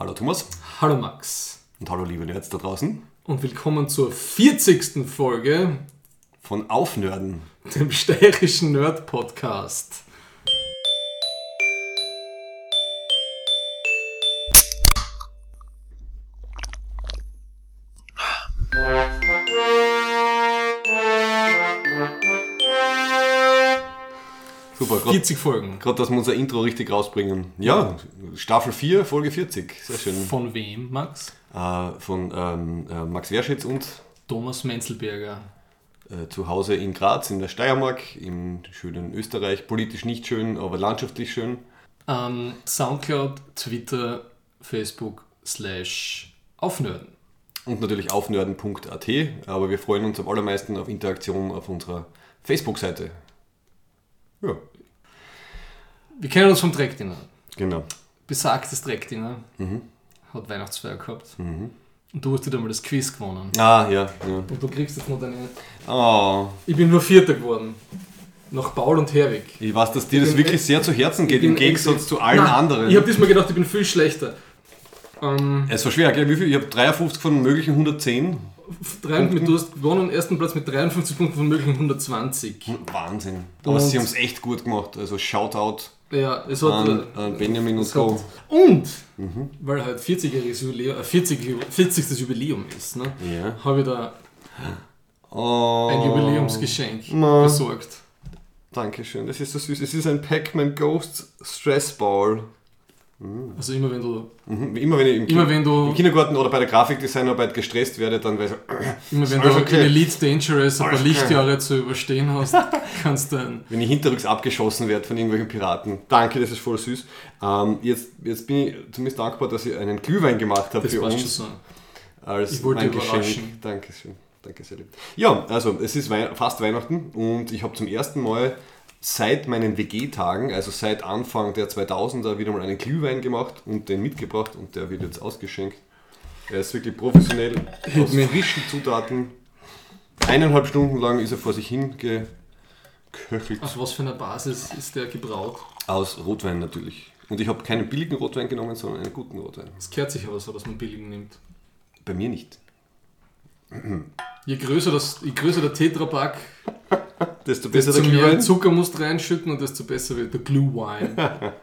Hallo Thomas Hallo Max und hallo liebe Nerds da draußen und willkommen zur 40. Folge von Aufnörden, dem steirischen Nerd-Podcast. 40 Folgen. Gerade, dass wir unser Intro richtig rausbringen. Ja, Staffel 4, Folge 40. Sehr schön. Von wem, Max? Äh, von ähm, äh, Max Werschitz und Thomas Menzelberger. äh, zu Hause in Graz, in der Steiermark, im schönen Österreich. Politisch nicht schön, aber landschaftlich schön. Ähm, Soundcloud, Twitter, Facebook, slash Aufnörden. Und natürlich aufnörden.at. Aber wir freuen uns am allermeisten auf Interaktion auf unserer Facebook-Seite. Ja, Wir kennen uns vom Dreckdinner. genau. Besagtes Dreckdinner Mhm. hat Weihnachtsfeier gehabt. Und du hast wieder mal das Quiz gewonnen. Ah, ja. ja. Und du kriegst jetzt noch deine. Oh, Ich bin nur Vierter geworden. Nach Paul und Herwig. ich weiß, dass dir das bin wirklich echt- sehr zu Herzen geht, Ich im Gegensatz echt- zu allen Nein, anderen. Ich habe diesmal gedacht, ich bin viel schlechter. Ähm, Es war schwer, gell? Wie viel? Ich habe 53 von möglichen 110. drei, mit, du hast gewonnen, ersten Platz mit 53 Punkten von möglichen 120. Wahnsinn. Aber Und- sie haben es echt gut gemacht. Also Shoutout Ja, es hat. an, an Benjamin und Co. und, Mhm. weil halt 40-jähriges Jubiläum, äh, 40, Ju- 40. Jubiläum ist, ne, Ja. habe ich da Oh, ein Jubiläumsgeschenk Ma. besorgt. Dankeschön, das ist so süß. Es ist ein Pac-Man Ghost Stress Ball. Also immer wenn du, Mhm. Immer wenn ich im, immer Ki- wenn du, im Kindergarten oder bei der Grafikdesignarbeit gestresst werde, dann weiß ich, immer wenn du okay. in Elite Dangerous ein paar. Lichtjahre zu überstehen hast, kannst du ein wenn ich hinterrücks abgeschossen werde von irgendwelchen Piraten. Danke, das ist voll süß. Ähm, jetzt, jetzt bin ich zumindest dankbar, dass ich einen Glühwein gemacht habe für uns. so. als Ich wollte mein überraschen. Geschenk. Dankeschön. Danke sehr lieb. Ja, also es ist Wei fast Weihnachten und ich habe zum ersten Mal seit meinen WG-Tagen, also seit Anfang der 2000er, wieder mal einen Glühwein gemacht und den mitgebracht und der wird jetzt ausgeschenkt. Er ist wirklich professionell, aus frischen Zutaten. Eineinhalb Stunden lang ist er vor sich hin geköchelt. Auf was für einer Basis ist der gebraut? Aus Rotwein natürlich. Und ich habe keinen billigen Rotwein genommen, sondern einen guten Rotwein. Es kehrt sich aber so, dass man billigen nimmt. Bei mir nicht. Je größer, das, je größer der Tetrapack, Desto besser desto der mehr Glühwein. Zucker musst reinschütten und desto besser wird der Glue Wine.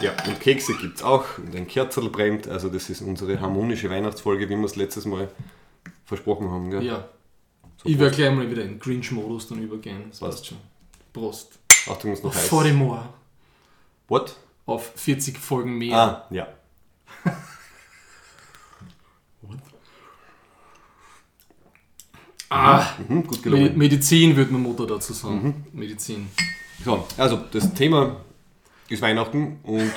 Ja, und Kekse gibt es auch und ein Kerzel brennt. Also das ist unsere harmonische Weihnachtsfolge, wie wir es letztes Mal versprochen haben. Gell? ja. So, Ich werde gleich mal wieder in Grinch-Modus dann übergehen. Das Passt. schon. Prost. Achtung, ist noch Auf heiß. 40 more. What? Auf 40 Folgen mehr. Ah, ja. Ah, Mhm, gut gelungen. Medizin würde meine Mutter dazu sagen. Mhm. Medizin. So, also das Thema ist Weihnachten und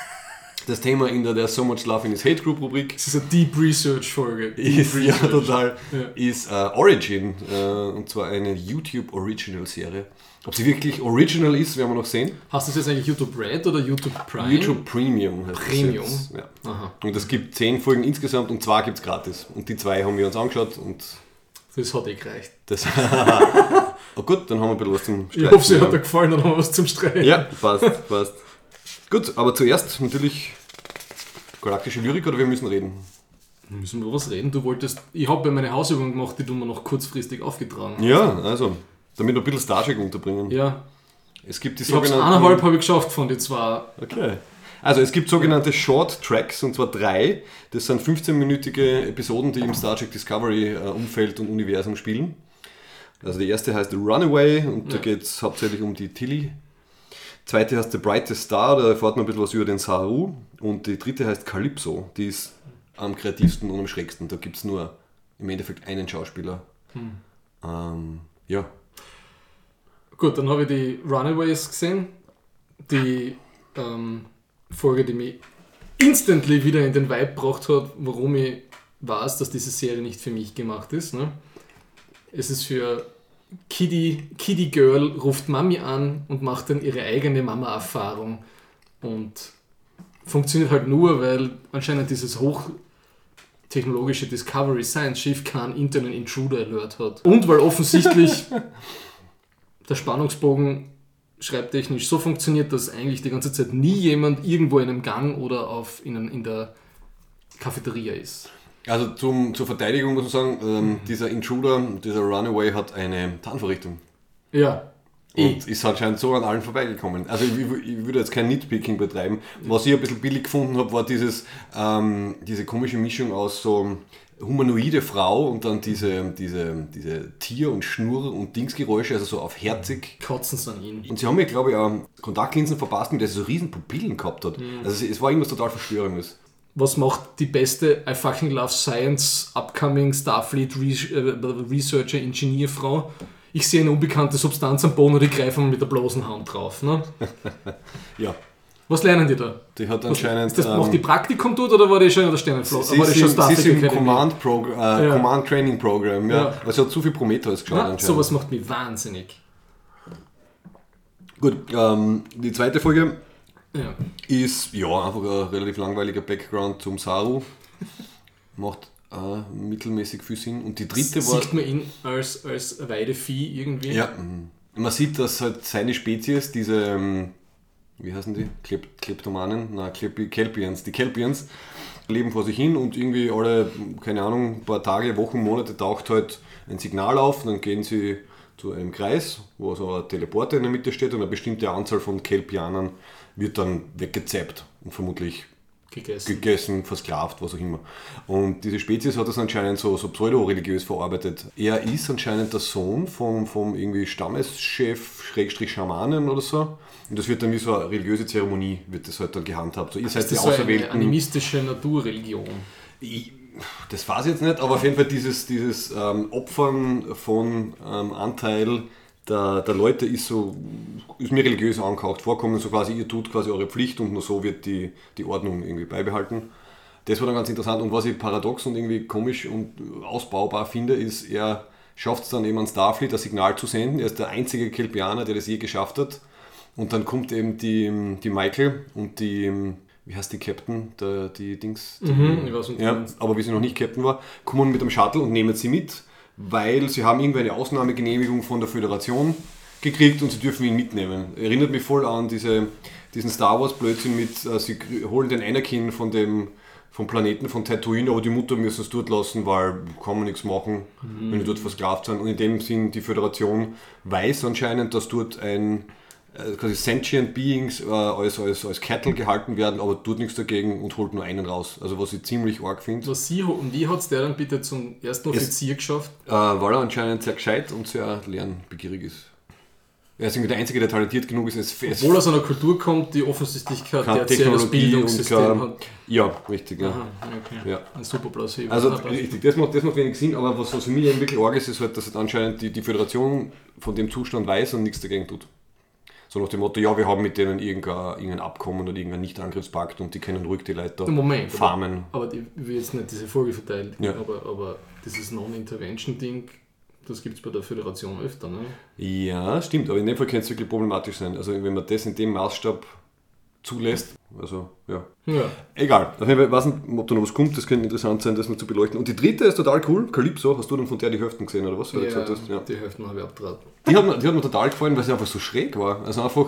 das Thema in der, der So Much Love in His Hate Group Rubrik Das ist eine Deep Research Folge. Deep ist ja Research. total Ja. ist äh, Origin äh, und zwar eine YouTube Original Serie. Ob sie wirklich original ist, werden wir noch sehen. Hast du das jetzt eigentlich YouTube Red oder YouTube Prime? YouTube Premium heißt das Premium? jetzt. Ja. Aha. Und es gibt zehn Folgen insgesamt und zwei gibt es gratis. Und die zwei haben wir uns angeschaut und Das hat eh gereicht. das. oh gut, dann haben wir ein bisschen was zum Ich hoffe, sie hat dir gefallen, dann haben wir was zum Streiten. Ja, passt, passt. Gut, aber zuerst natürlich galaktische Lyrik oder wir müssen reden. Müssen wir was reden? Du wolltest. Ich habe ja meine Hausübung gemacht, die du mir noch kurzfristig aufgetragen hast. Ja, also, damit wir ein bisschen Star Trek unterbringen. Ja. Es gibt die Ich habe sogenannten. eineinhalb habe ich geschafft von den zwei. Okay. Also es gibt sogenannte Short Tracks und zwar drei. Das sind 15-minütige Episoden, die im Star Trek Discovery äh, Umfeld und Universum spielen. Also die erste heißt The Runaway und da Ja. geht es hauptsächlich um die Tilly. Zweite heißt The Brightest Star, da erfahrt man ein bisschen was über den Saru. Und die dritte heißt Calypso, die ist am kreativsten und am schrägsten. Da gibt es nur im Endeffekt einen Schauspieler. Ähm, ja, Gut, dann habe ich die Runaways gesehen. Die ähm, Folge, die mich instantly wieder in den Vibe gebracht hat, warum ich weiß, dass diese Serie nicht für mich gemacht ist. Ne? Es ist für Kiddie, Kiddie Girl ruft Mami an und macht dann ihre eigene Mama-Erfahrung. Und funktioniert halt nur, weil anscheinend dieses hochtechnologische Discovery Science Schiff keinen internen Intruder Alert hat. Und weil offensichtlich der Spannungsbogen schreibtechnisch so funktioniert, dass eigentlich die ganze Zeit nie jemand irgendwo in einem Gang oder auf, in, in der Cafeteria ist. Also zum, zur Verteidigung muss man sagen, ähm, dieser Intruder, dieser Runaway hat eine Tarnvorrichtung. Ja. Und ist anscheinend so an allen vorbeigekommen. Also ich, ich würde jetzt kein Nitpicking betreiben. Was ich ein bisschen billig gefunden habe, war dieses, ähm, diese komische Mischung aus so humanoide Frau und dann diese, diese, diese Tier- und Schnurr- und Dingsgeräusche, also so auf herzig. Kotzen sie an ihn. Und sie haben mir, glaube ich, auch Kontaktlinsen verpasst, mit der sie so riesen Pupillen gehabt hat. Also es, war irgendwas total Verstörendes. Was macht die beste I fucking love science upcoming Starfleet äh, Researcher Engineer Frau? Ich sehe eine unbekannte Substanz am Boden und ich greife mit der bloßen Hand drauf. Ne? Ja, Was lernen die da? die hat Was, anscheinend. ist das ähm, macht die Praktikum dort oder war die schon in der Sternenflotte? Sie sie Starfleet ist im? Command, Progr äh, Ja. Command Training Program, ja. Ja. Also hat zu viel Prometheus geschaut Ja, anscheinend. sowas macht mich wahnsinnig. Gut, ähm, die zweite Folge Ja. ist ja einfach ein relativ langweiliger Background zum Saru. Macht äh, mittelmäßig viel Sinn. Und die dritte war. Sieht man ihn als, als Weidevieh irgendwie? Ja, mhm. man sieht, dass halt seine Spezies, diese, ähm, wie heißen die? Klep Kleptomanen? Na, Klep Kelpians. Die Kelpians leben vor sich hin und irgendwie alle, keine Ahnung, ein paar Tage, Wochen, Monate taucht halt ein Signal auf, dann gehen sie zu einem Kreis, wo so ein Teleporter in der Mitte steht und eine bestimmte Anzahl von Kelpianern wird dann weggezappt und vermutlich Gegessen. gegessen, versklavt, was auch immer. Und diese Spezies hat das anscheinend so, so pseudo-religiös verarbeitet. Er ist anscheinend der Sohn vom, vom irgendwie Stammeschef, Schrägstrich Schamanen oder so. Und das wird dann wie so eine religiöse Zeremonie, wird das halt dann gehandhabt. So, ihr seid ist die das so eine Auserwählten. animistische Naturreligion? Ich, das weiß ich jetzt nicht, aber auf jeden Fall dieses, dieses ähm, Opfern von ähm, Anteil der, der Leute ist so ist mir religiös angehaucht vorkommen, so quasi ihr tut quasi eure Pflicht und nur so wird die, die Ordnung irgendwie beibehalten. Das war dann ganz interessant und was ich paradox und irgendwie komisch und ausbaubar finde, ist, er schafft es dann eben an Starfleet ein Signal zu senden. Er ist der einzige Kelpianer, der das je geschafft hat. Und dann kommt eben die, die Michael und die, wie heißt die Captain, der, die Dings, die, Mhm, ich weiß, du ja, meinst. aber wie sie noch nicht Captain war, kommen mit dem Shuttle und nehmen sie mit, weil sie haben irgendwie eine Ausnahmegenehmigung von der Föderation gekriegt und sie dürfen ihn mitnehmen. Erinnert mich voll an diese, diesen Star Wars Blödsinn mit, äh, sie holen den Anakin von dem vom Planeten von Tatooine, aber die Mutter müssen es dort lassen, weil kann man nichts machen, wenn die dort versklavt sind. Und in dem Sinn, die Föderation weiß anscheinend, dass dort ein quasi sentient Beings äh, als, als, als Cattle gehalten werden, aber tut nichts dagegen und holt nur einen raus. Also was ich ziemlich arg finde. Was sie, und wie hat es der dann bitte zum ersten Offizier geschafft? Äh, weil er anscheinend sehr gescheit und sehr lernbegierig ist. Er ist irgendwie der Einzige, der talentiert genug ist. Es, es Obwohl er aus einer Kultur kommt, die offensichtlich kein tertiäres Bildungssystem hat. Ja, richtig. Ja. Aha, okay. Ja. Ein super Plausibel. Also passt. richtig, das macht, das macht wenig Sinn, aber was, was für mich eben wirklich arg ist, ist halt, dass halt anscheinend die, die Föderation von dem Zustand weiß und nichts dagegen tut. So nach dem Motto, ja, wir haben mit denen irgendein, irgendein Abkommen oder irgendein Nicht-Angriffspakt und die können ruhig die Leute Moment, aber- farmen. Aber ich will jetzt nicht diese Folge verteilen, Ja. aber, aber dieses Non-Intervention-Ding, das gibt es bei der Föderation öfter. Ne? Ja, stimmt, aber in dem Fall kann es wirklich problematisch sein. Also wenn man das in dem Maßstab zulässt, also ja. Ja. Egal, auf jeden Fall, ich weiß nicht, ob da noch was kommt, das könnte interessant sein, das mal zu beleuchten. Und die dritte ist total cool, Calypso, hast du dann von der die Hälften gesehen oder was? Ja, ja. die Hälfte habe ich abgetragen. Die hat, mir, die hat mir total gefallen, weil sie einfach so schräg war. Also einfach,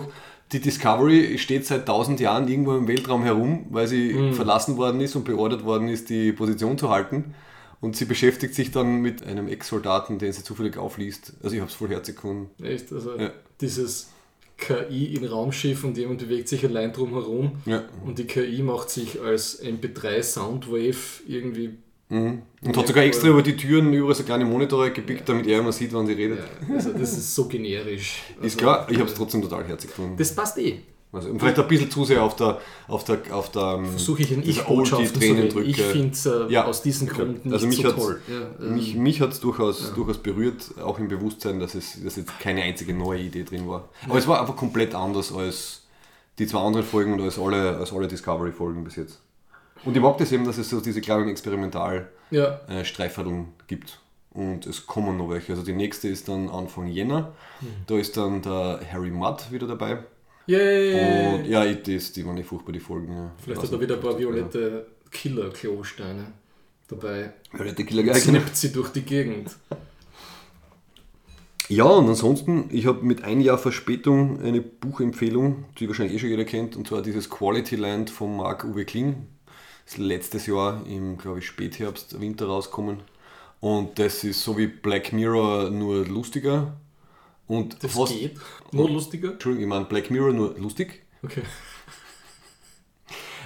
die Discovery steht seit tausend Jahren irgendwo im Weltraum herum, weil sie Mhm. verlassen worden ist und beordert worden ist, die Position zu halten. Und sie beschäftigt sich dann mit einem Ex-Soldaten, den sie zufällig aufliest. Also ich habe es voll herzig gefunden. Echt, also Ja. dieses KI im Raumschiff und jemand bewegt sich allein drum herum Ja. und die KI macht sich als MP3 Soundwave irgendwie. Mhm. Und Ja, hat sogar extra über die Türen überall so kleine Monitore gepickt, damit er immer sieht, wann sie redet. Ja, also das ist so generisch. Ist Also, klar, ich habe es trotzdem total herzig gefunden. Das passt eh. Also, vielleicht ein bisschen zu sehr auf der, auf der, auf der ähm, Versuche ich in dieser Ich-Botschaften zu Oldie reden. Tränendrücke. Ich finde es äh, Ja, aus. Grund nicht Also mich so toll. Ja, ähm, Mich, mich hat es durchaus, durchaus berührt, auch im Bewusstsein, dass es dass jetzt keine einzige neue Idee drin war. Aber es war einfach komplett anders als die zwei anderen Folgen und als alle, als alle Discovery-Folgen bis jetzt. Und ich mag das eben, dass es so diese kleinen Experimental-Streiferln ja, gibt. Und es kommen noch welche. Also die nächste ist dann Anfang Jänner. Mhm. Da ist dann der Harry Mudd wieder dabei. Yay! Und ja, ich, das, die waren nicht furchtbar, die Folgen. Ja. Vielleicht hat er wieder ein paar violette Killer-Klosteine dabei. Violette Killer, ja. Snippt sie durch die Gegend. Ja, und ansonsten, ich habe mit ein Jahr Verspätung eine Buchempfehlung, die wahrscheinlich eh schon jeder kennt, und zwar dieses Quality Land von Marc-Uwe Kling. Das ist letztes Jahr im, glaube ich, Spätherbst, Winter rauskommen. Und das ist so wie Black Mirror, nur lustiger. Und Das fast- geht. Nur lustiger. Entschuldigung, ich meine Black Mirror, nur lustig. Okay.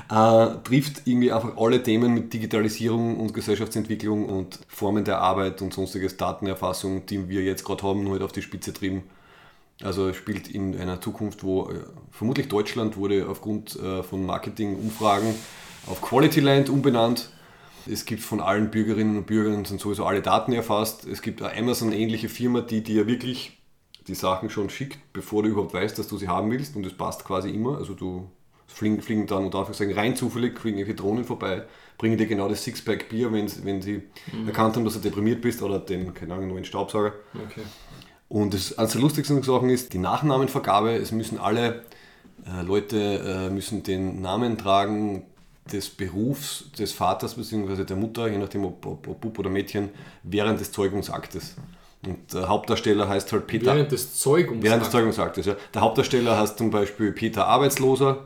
äh, trifft irgendwie einfach alle Themen mit Digitalisierung und Gesellschaftsentwicklung und Formen der Arbeit und sonstiges Datenerfassung, die wir jetzt gerade haben, nur halt auf die Spitze trieben. Also spielt in einer Zukunft, wo äh, vermutlich Deutschland wurde aufgrund äh, von Marketingumfragen auf Quality Land umbenannt. Es gibt von allen Bürgerinnen und Bürgern sind sowieso alle Daten erfasst. Es gibt eine Amazon-ähnliche Firma, die dir wirklich die Sachen schon schickt, bevor du überhaupt weißt, dass du sie haben willst und es passt quasi immer. Also du fliegen, fliegen dann unter Anführungszeichen rein zufällig, fliegen irgendwelche Drohnen vorbei, bringen dir genau das Sixpack Bier, wenn, wenn sie erkannt haben, dass du deprimiert bist oder den, keine Ahnung, neuen Staubsauger. Okay. Und das, eines der lustigsten Sachen ist die Nachnamenvergabe. Es müssen alle äh, Leute äh, müssen den Namen tragen des Berufs des Vaters bzw. der Mutter, je nachdem ob, ob, ob Bub oder Mädchen, während des Zeugungsaktes. Und der Hauptdarsteller heißt halt Peter. Während des Zeugungsaktes. Während des Zeugungsaktes, ja. Der Hauptdarsteller heißt zum Beispiel Peter Arbeitsloser.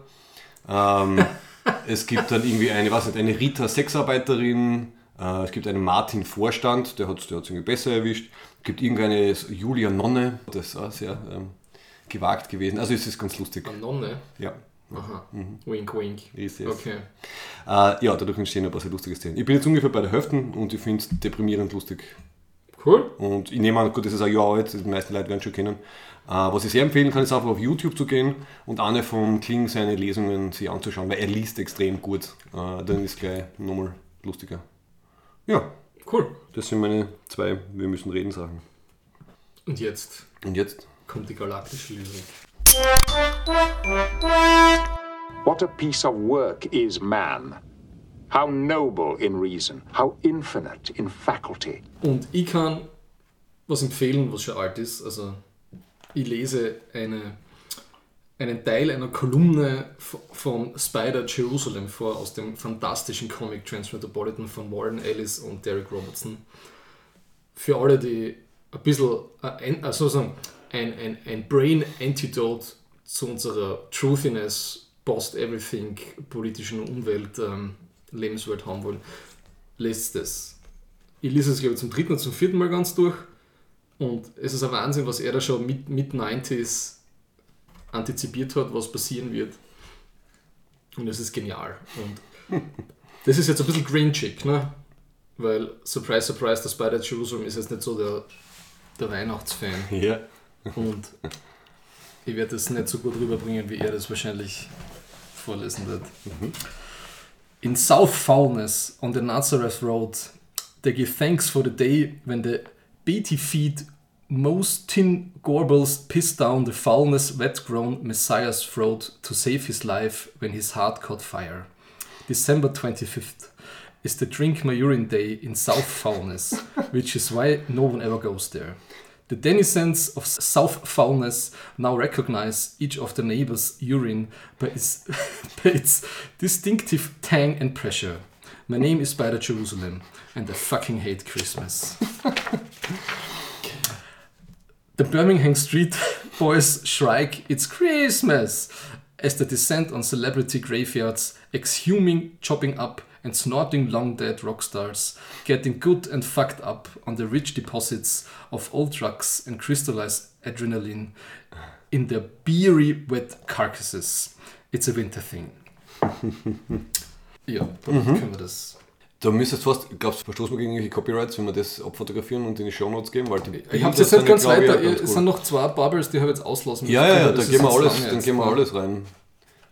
Ähm, es gibt dann irgendwie eine, was nicht, eine Rita Sexarbeiterin. Äh, es gibt einen Martin Vorstand, der hat es der hat's irgendwie besser erwischt. Es gibt irgendeine Julia Nonne, das ist auch sehr ähm, gewagt gewesen. Also es ist ganz lustig. Eine Nonne. Ja, Aha. Wink, wink. ist es. Okay. Äh, ja, dadurch entstehen ein paar sehr lustige Szenen. Ich bin jetzt ungefähr bei der Hälfte und ich finde es deprimierend lustig. Cool. Und ich nehme an, gut, das ist ein Jahr alt, die meisten Leute werden es schon kennen. Äh, was ich sehr empfehlen kann, ist einfach auf YouTube zu gehen und eine von Kling seine Lesungen sich anzuschauen, weil er liest extrem gut. Äh, dann ist gleich nochmal lustiger. Ja, Cool. das sind meine zwei Wir müssen reden Sachen. Und jetzt Und jetzt? kommt die galaktische Lyrik. What a piece of work is man. How noble in reason, how infinite in faculty. Und ich kann was empfehlen, was schon alt ist. Also ich lese eine, einen Teil einer Kolumne von Spider Jerusalem vor aus dem fantastischen Comic Transmetropolitan von Warren Ellis und Derek Robertson. Für alle, die ein bisschen äh, ein, also sagen, ein, ein, ein Brain Antidote zu unserer Truthiness, Post-Everything, politischen Umwelt, ähm, Lebenswelt haben wollen, lest das. Ich lese es, glaube ich, zum dritten oder zum vierten Mal ganz durch. Und es ist ein Wahnsinn, was er da schon mit, mit 90s antizipiert hat, was passieren wird. Und es ist genial. Und das ist jetzt ein bisschen grinchig, ne? Weil, surprise, surprise, der Spider Jerusalem ist jetzt nicht so der, der Weihnachtsfan. Ja. Und ich werde das nicht so gut rüberbringen, wie er das wahrscheinlich vorlesen wird. In South Foulness on the Nazareth Road, they give thanks for the day when the beaty feet most tin gorbles piss down the foulness wet-grown Messiah's throat to save his life when his heart caught fire. December 25th is the Drink My Urine Day in South Foulness, which is why no one ever goes there. The denizens of South Foulness now recognize each of the neighbors' urine by its, by its distinctive tang and pressure. My name is Spider Jerusalem, and I fucking hate Christmas. The Birmingham Street boys shriek, It's Christmas! as they descend on celebrity graveyards, exhuming, chopping up, and snorting long dead rock stars, getting good and fucked up on the rich deposits of old drugs and crystallized adrenaline in their beery wet carcasses. It's a winter thing. ja, damit können wir das. Da müsstest fast, glaubst du, verstoßen wir gegen irgendwelche Copyrights, wenn wir das abfotografieren und in die Shownotes geben? Weil die Ich Bilder jetzt nicht sind ganz weiter. Es cool. sind noch zwei Bubbles, die habe ich jetzt auslassen Ja, müssen. ja, ja, Das da gehen wir alles, dann gehen wir ja. alles rein.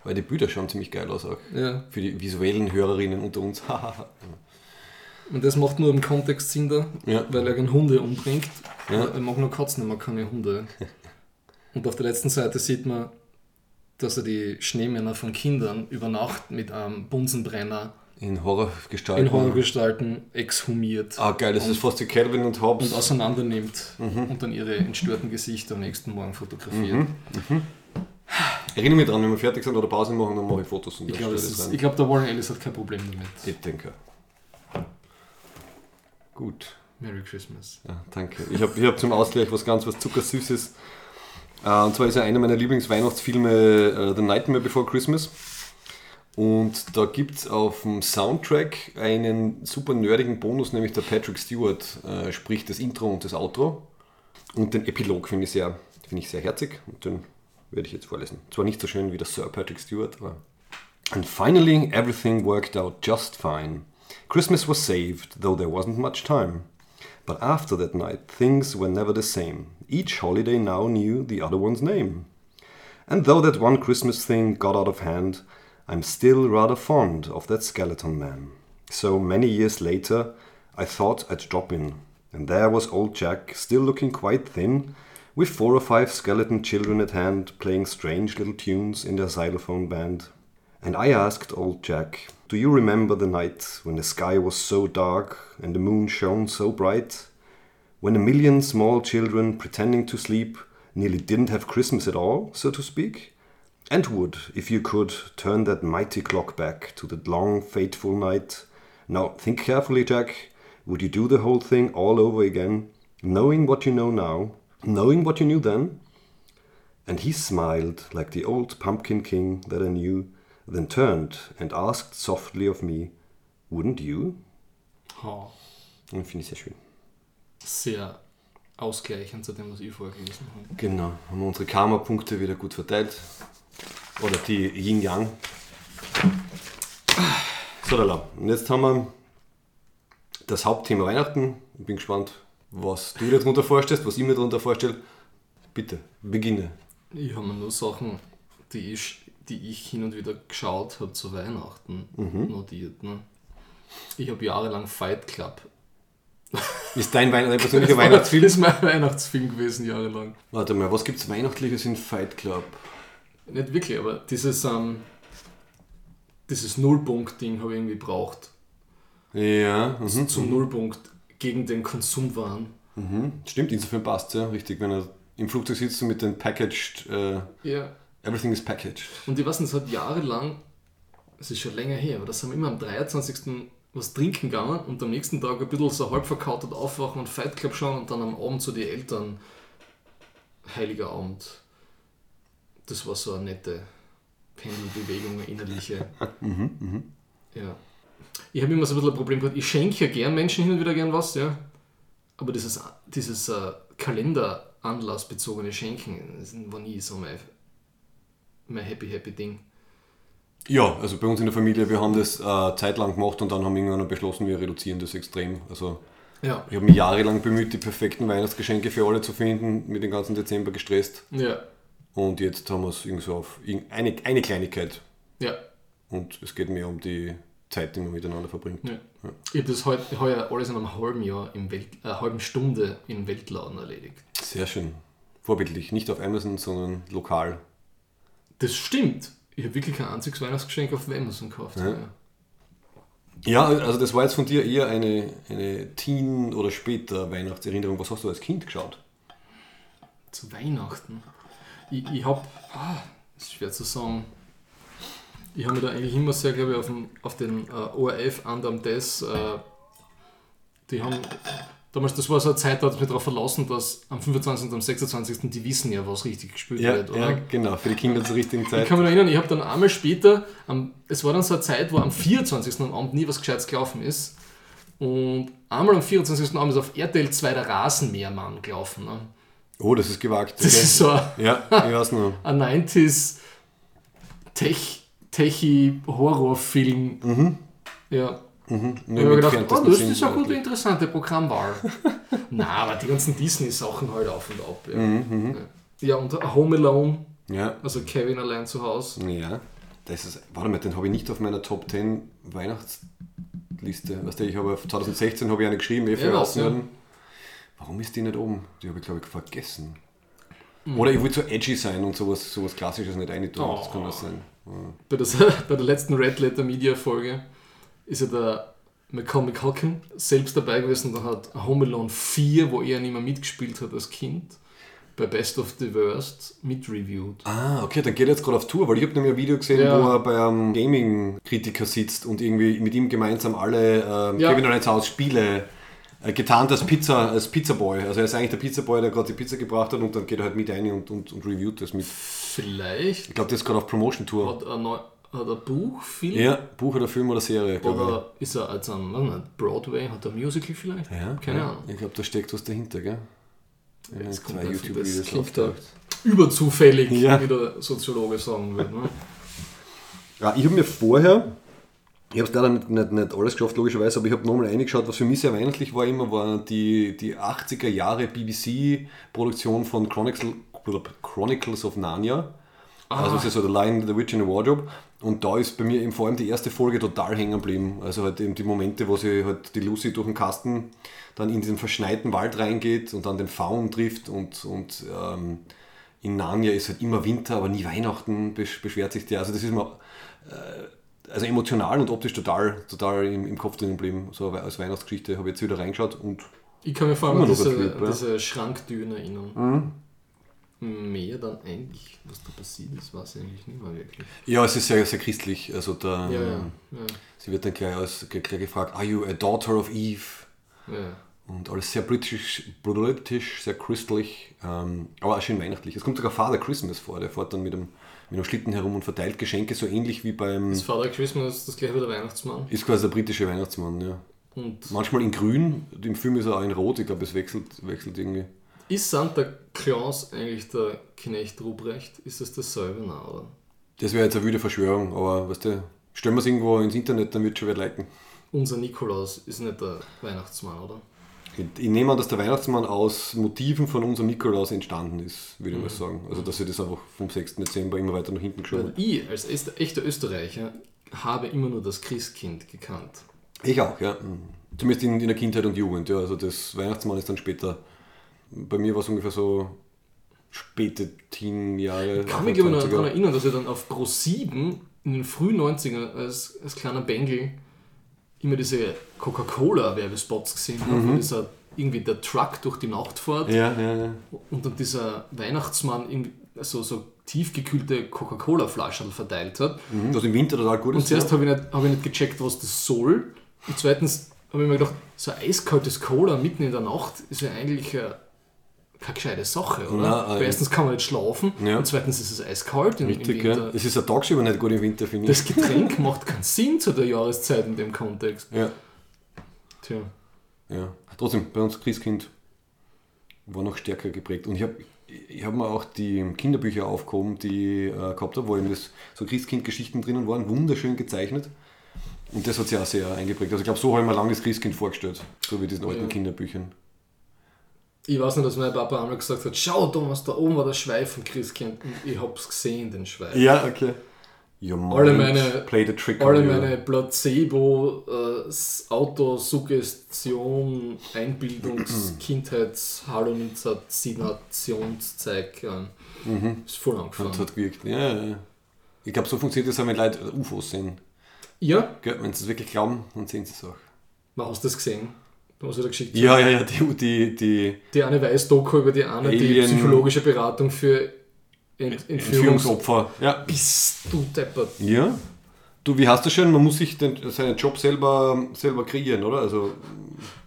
Weil die Bilder schauen ziemlich geil aus auch. Ja. Für die visuellen Hörerinnen unter uns. Und das macht nur im Kontext Sinn da, Ja. weil er gerne Hunde umbringt. Ja. Er mag nur Katzen, er mag keine Hunde. Und auf der letzten Seite sieht man, dass er die Schneemänner von Kindern über Nacht mit einem Bunsenbrenner in Horrorgestalten. in Horrorgestalten exhumiert Ah, geil, das ist fast die Calvin und Hobbes. und auseinander nimmt Mhm. und dann ihre entstörten Gesichter am nächsten Morgen fotografiert. Erinnere mich dran, wenn wir fertig sind oder Pause machen, dann mache ich Fotos und Ich glaube, glaube, der Warren Ellis hat kein Problem damit. Ich denke. Gut. Merry Christmas. Ja, danke. Ich habe ich hab zum Ausgleich was ganz was Zuckersüßes. Äh, und zwar ist ja einer meiner Lieblingsweihnachtsfilme äh, The Nightmare Before Christmas. Und da gibt es auf dem Soundtrack einen super nerdigen Bonus, nämlich der Patrick Stewart äh, spricht das Intro und das Outro. Und den Epilog finde ich, sehr, find ich sehr herzig und den werde ich jetzt vorlesen. Zwar nicht so schön wie der Sir Patrick Stewart, aber. And finally everything worked out just fine. Christmas was saved, though there wasn't much time. But after that night, things were never the same. Each holiday now knew the other one's name. And though that one Christmas thing got out of hand, I'm still rather fond of that skeleton man. So many years later, I thought I'd drop in. And there was old Jack, still looking quite thin, with four or five skeleton children at hand, playing strange little tunes in their xylophone band. And I asked old Jack, Do you remember the night when the sky was so dark and the moon shone so bright? When a million small children, pretending to sleep, nearly didn't have Christmas at all, so to speak? And would, if you could, turn that mighty clock back to that long, fateful night. Now, think carefully, Jack. Would you do the whole thing all over again, knowing what you know now, knowing what you knew then? And he smiled like the old pumpkin king that I knew, then turned and asked softly of me, Wouldn't you? Oh, Und finde ich sehr schön. sehr ausgleichend zu dem, was ich vorgelesen habe. Genau, haben wir unsere Karma-Punkte wieder gut verteilt. Oder die Yin-Yang. So, lala. Und jetzt haben wir das Hauptthema Weihnachten. Ich bin gespannt, was du dir darunter vorstellst, was ich mir darunter vorstelle. Bitte, beginne. Ich habe mir nur Sachen, die ich, die ich hin und wieder geschaut habe zu Weihnachten, notiert. Ne? Ich habe jahrelang Fight Club. Ist dein Weihn dein persönlicher Weihnachtsfilm? ist mein Weihnachtsfilm gewesen, jahrelang. Warte mal, was gibt es Weihnachtliches in Fight Club? Nicht wirklich, aber dieses, ähm, dieses Nullpunkt-Ding habe ich irgendwie braucht. Ja, mhm. Zum Nullpunkt gegen den Konsumwahn. Mhm. Stimmt, insofern passt ja, richtig. Wenn er im Flugzeug sitzt und mit den Packaged, äh, Ja. everything is packaged. Und ich weiß nicht, es hat jahrelang, es ist schon länger her, aber das haben wir immer am 23. was trinken gegangen und am nächsten Tag ein bisschen so halb verkautet aufwachen und Fight Club schauen und dann am Abend zu die Eltern Heiliger Abend. Das war so eine nette Pendelbewegung, eine innerliche. Ja. Ich habe immer so ein bisschen ein Problem gehabt, ich schenke ja gern Menschen hin und wieder gern was, ja. Aber dieses, dieses äh, Kalenderanlassbezogene Schenken, das war nie so mein, mein Happy Happy Ding. Ja, also bei uns in der Familie, wir haben das äh, zeitlang gemacht und dann haben wir irgendwann beschlossen, wir reduzieren das extrem. Also Ja. ich habe mich jahrelang bemüht, die perfekten Weihnachtsgeschenke für alle zu finden, mit dem ganzen Dezember gestresst. Ja. Und jetzt haben wir es irgendwie so auf eine, eine Kleinigkeit. Ja. Und es geht mehr um die Zeit, die man miteinander verbringt. ja. Ich habe das heut, heuer alles in einem halben Jahr, im Welt, äh, halben Stunde im Weltladen erledigt. Sehr schön. Vorbildlich. Nicht auf Amazon, sondern lokal. Das stimmt. Ich habe wirklich kein einziges Weihnachtsgeschenk auf Amazon gekauft. Ja. Ja. Ja, also das war jetzt von dir eher eine, eine Teen- oder später Weihnachtserinnerung. Was hast du als Kind geschaut? Zu Weihnachten. Ich, ich habe, ah, ist schwer zu sagen. Ich habe mich da eigentlich immer sehr, glaube ich, auf den, auf den äh, ORF Andam Des, äh, die haben, damals, das war so eine Zeit, da hat es mich darauf verlassen, dass am 25. und am 26. die wissen ja, was richtig gespielt wird, oder? ja, genau. Für die Kinder zur richtigen Ich Zeit. kann mich erinnern, ich habe dann einmal später, am, es war dann so eine Zeit, wo am 24. am Abend nie was Gescheites gelaufen ist. Und einmal am 24. Abend ist auf RTL 2 der Rasenmähermann gelaufen. Ne? Oh, das ist gewagt. Das ist so ein, Ja, ich weiß noch. ein 90s Tech, Techie-Horrorfilm. Ja. Mhm. Ich habe mir gedacht, oh, das ist eine gute, interessante Programmwahl. Na, aber die ganzen Disney-Sachen halt auf und ab. Ja, Mhm, ja und Home Alone, Ja, also Kevin allein zu Hause. ja. Das ist, warte mal, den habe ich nicht auf meiner Top 10 Weihnachtsliste. Weißt du, ich habe auf 2016 habe ich eine geschrieben, eh für Ja, was, Außenhören. Warum ist die nicht oben? Die habe ich, glaube ich, vergessen. Oder ich wollte so edgy sein und sowas, sowas Klassisches nicht reintun. Das kann das sein. Bei, das, bei der letzten Red Letter Media Folge ist ja der Macaulay Culkin selbst dabei gewesen. Da hat Home Alone 4, wo er nicht mehr mitgespielt hat als Kind, bei Best of the Worst mitreviewed. Ah, okay, dann geht er jetzt gerade auf Tour, weil ich habe nämlich ein Video gesehen, Ja. wo er bei einem Gaming-Kritiker sitzt und irgendwie mit ihm gemeinsam alle ähm, Ja. Kevin allein Hause Spiele getarnt als Pizza, als Pizzaboy. Also er ist eigentlich der Pizzaboy, der gerade die Pizza gebracht hat und dann geht er halt mit ein und, und, und reviewt das mit. Vielleicht Ich glaube, der ist gerade auf Promotion-Tour. hat er, neu, hat er Buch, Film Ja, Buch oder Film oder Serie, oder ist er als am weiß nicht, Broadway, hat er ein Musical vielleicht? ich. Ja, Keine ja. Ahnung. Ich glaube, da steckt was dahinter, gell? Ja, Jetzt kommt zwei einfach das klingt da überzufällig, Ja. wie der Soziologe sagen würde. Ne? Ja, ich habe mir vorher, ich habe es leider nicht, nicht, nicht alles geschafft, logischerweise, aber ich habe nochmal reingeschaut, was für mich sehr weihnachtlich war immer, war die, die 80er Jahre BBC-Produktion von Chronicles, Chronicles of Narnia. Also es ist so The Lion, The Witch in the Wardrobe. Und da ist bei mir eben vor allem die erste Folge total hängen geblieben. Also halt eben die Momente, wo sie halt die Lucy durch den Kasten dann in diesen verschneiten Wald reingeht und dann den Faun trifft und, und ähm, in Narnia ist halt immer Winter, aber nie Weihnachten, besch beschwert sich der. Also das ist mir äh, also emotional und optisch total, total im, im Kopf drin geblieben. So als Weihnachtsgeschichte habe ich jetzt wieder reingeschaut und Ich kann mir vor allem an diese, ja. diese Schranktüren erinnern. Mehr dann eigentlich, was da passiert ist, weiß ich eigentlich nicht mehr wirklich. ja, es ist sehr, sehr christlich. Also da, Ja, ja, ja. sie wird dann gleich, als, gleich gefragt, are you a daughter of Eve? ja. Und alles sehr britisch, britisch sehr christlich, ähm, aber auch schön weihnachtlich. Es kommt sogar Father Christmas vor, der fährt dann mit einem, mit einem Schlitten herum und verteilt Geschenke, so ähnlich wie beim, Das Father Christmas, das gleiche wie der Weihnachtsmann. ist quasi der britische Weihnachtsmann, ja. Und Manchmal in grün, im Film ist er auch in rot, ich glaube es wechselt, wechselt irgendwie. ist Santa Claus eigentlich der Knecht Ruprecht? Ist das dasselbe? Nein, oder? Das wäre jetzt eine wilde Verschwörung, aber weißt du, stellen wir es irgendwo ins Internet, dann wird schon wer liken. Unser Nikolaus ist nicht der Weihnachtsmann, oder? Ich, nehme an, dass der Weihnachtsmann aus Motiven von unserem Nikolaus entstanden ist, würde ich mal sagen. Also dass sie das einfach vom 6. Dezember immer weiter nach hinten geschoben hat. ich als echter Österreicher habe immer nur das Christkind gekannt. Ich auch, ja. Zumindest in, in der Kindheit und Jugend, ja. Also das Weihnachtsmann ist dann später. Bei mir war es ungefähr so späte Teen-Jahre. Ich kann mich aber noch 28er. daran erinnern, dass ich dann auf Pro 7 in den frühen 90ern als, als kleiner Bengel immer diese Coca-Cola-Werbespots gesehen habe, wo dieser irgendwie der Truck durch die Nacht fährt Mhm. Ja, ja, ja. und dann dieser Weihnachtsmann irgendwie so, so tiefgekühlte Coca-Cola-Flaschen verteilt hat. Mhm, Was im Winter total gut Und ist. zuerst ja. habe ich, nicht- habe ich nicht gecheckt, was das soll. Und zweitens habe ich mir gedacht, so ein eiskaltes Cola mitten in der Nacht ist ja eigentlich äh, keine gescheite Sache, oder? Na, Weil äh, erstens kann man nicht schlafen Ja. und zweitens ist es eiskalt im, im Richtig, Winter. ja. Es ist ein tagsüber nicht gut im Winter, finde ich. Das Getränk macht keinen Sinn zu der Jahreszeit in dem Kontext. Ja, Tja. ja. Trotzdem, bei uns Christkind war noch stärker geprägt. Und ich habe ich hab mir auch die Kinderbücher aufgehoben, die ich äh, gehabt habe, wo eben das, so Christkind-Geschichten drinnen waren, wunderschön gezeichnet. Und das hat sich auch sehr eingeprägt. Also ich glaube, so habe ich mir lange das Christkind vorgestellt, so wie diesen alten Ja. Kinderbüchern. Ich weiß nicht, dass mein Papa einmal gesagt hat, schau Thomas, da oben war der Schweif von Christkind und ich hab's gesehen, den Schweif. Ja, okay. Alle meine- Alle meine Placebo, äh, Autosuggestion, Einbildungs-, Kindheits-, Halluzinationszeug äh, ist voll Und angefangen. hat gewirkt. Ja, ja. Ich glaube, so funktioniert das auch, wenn Leute UFOs sehen. Ja, Gell? Wenn sie es wirklich glauben, dann sehen sie es auch. man hast du das gesehen? Du hast wieder geschickt. Ja, ja, ja, die, die, die Die eine weiß Doku über die eine, die psychologische Beratung für Ent Entführungs... Entführungsopfer. Ja. Bist du deppert. ja. Du, wie hast du schon? Man muss sich den, seinen Job selber, selber kreieren, oder? Also,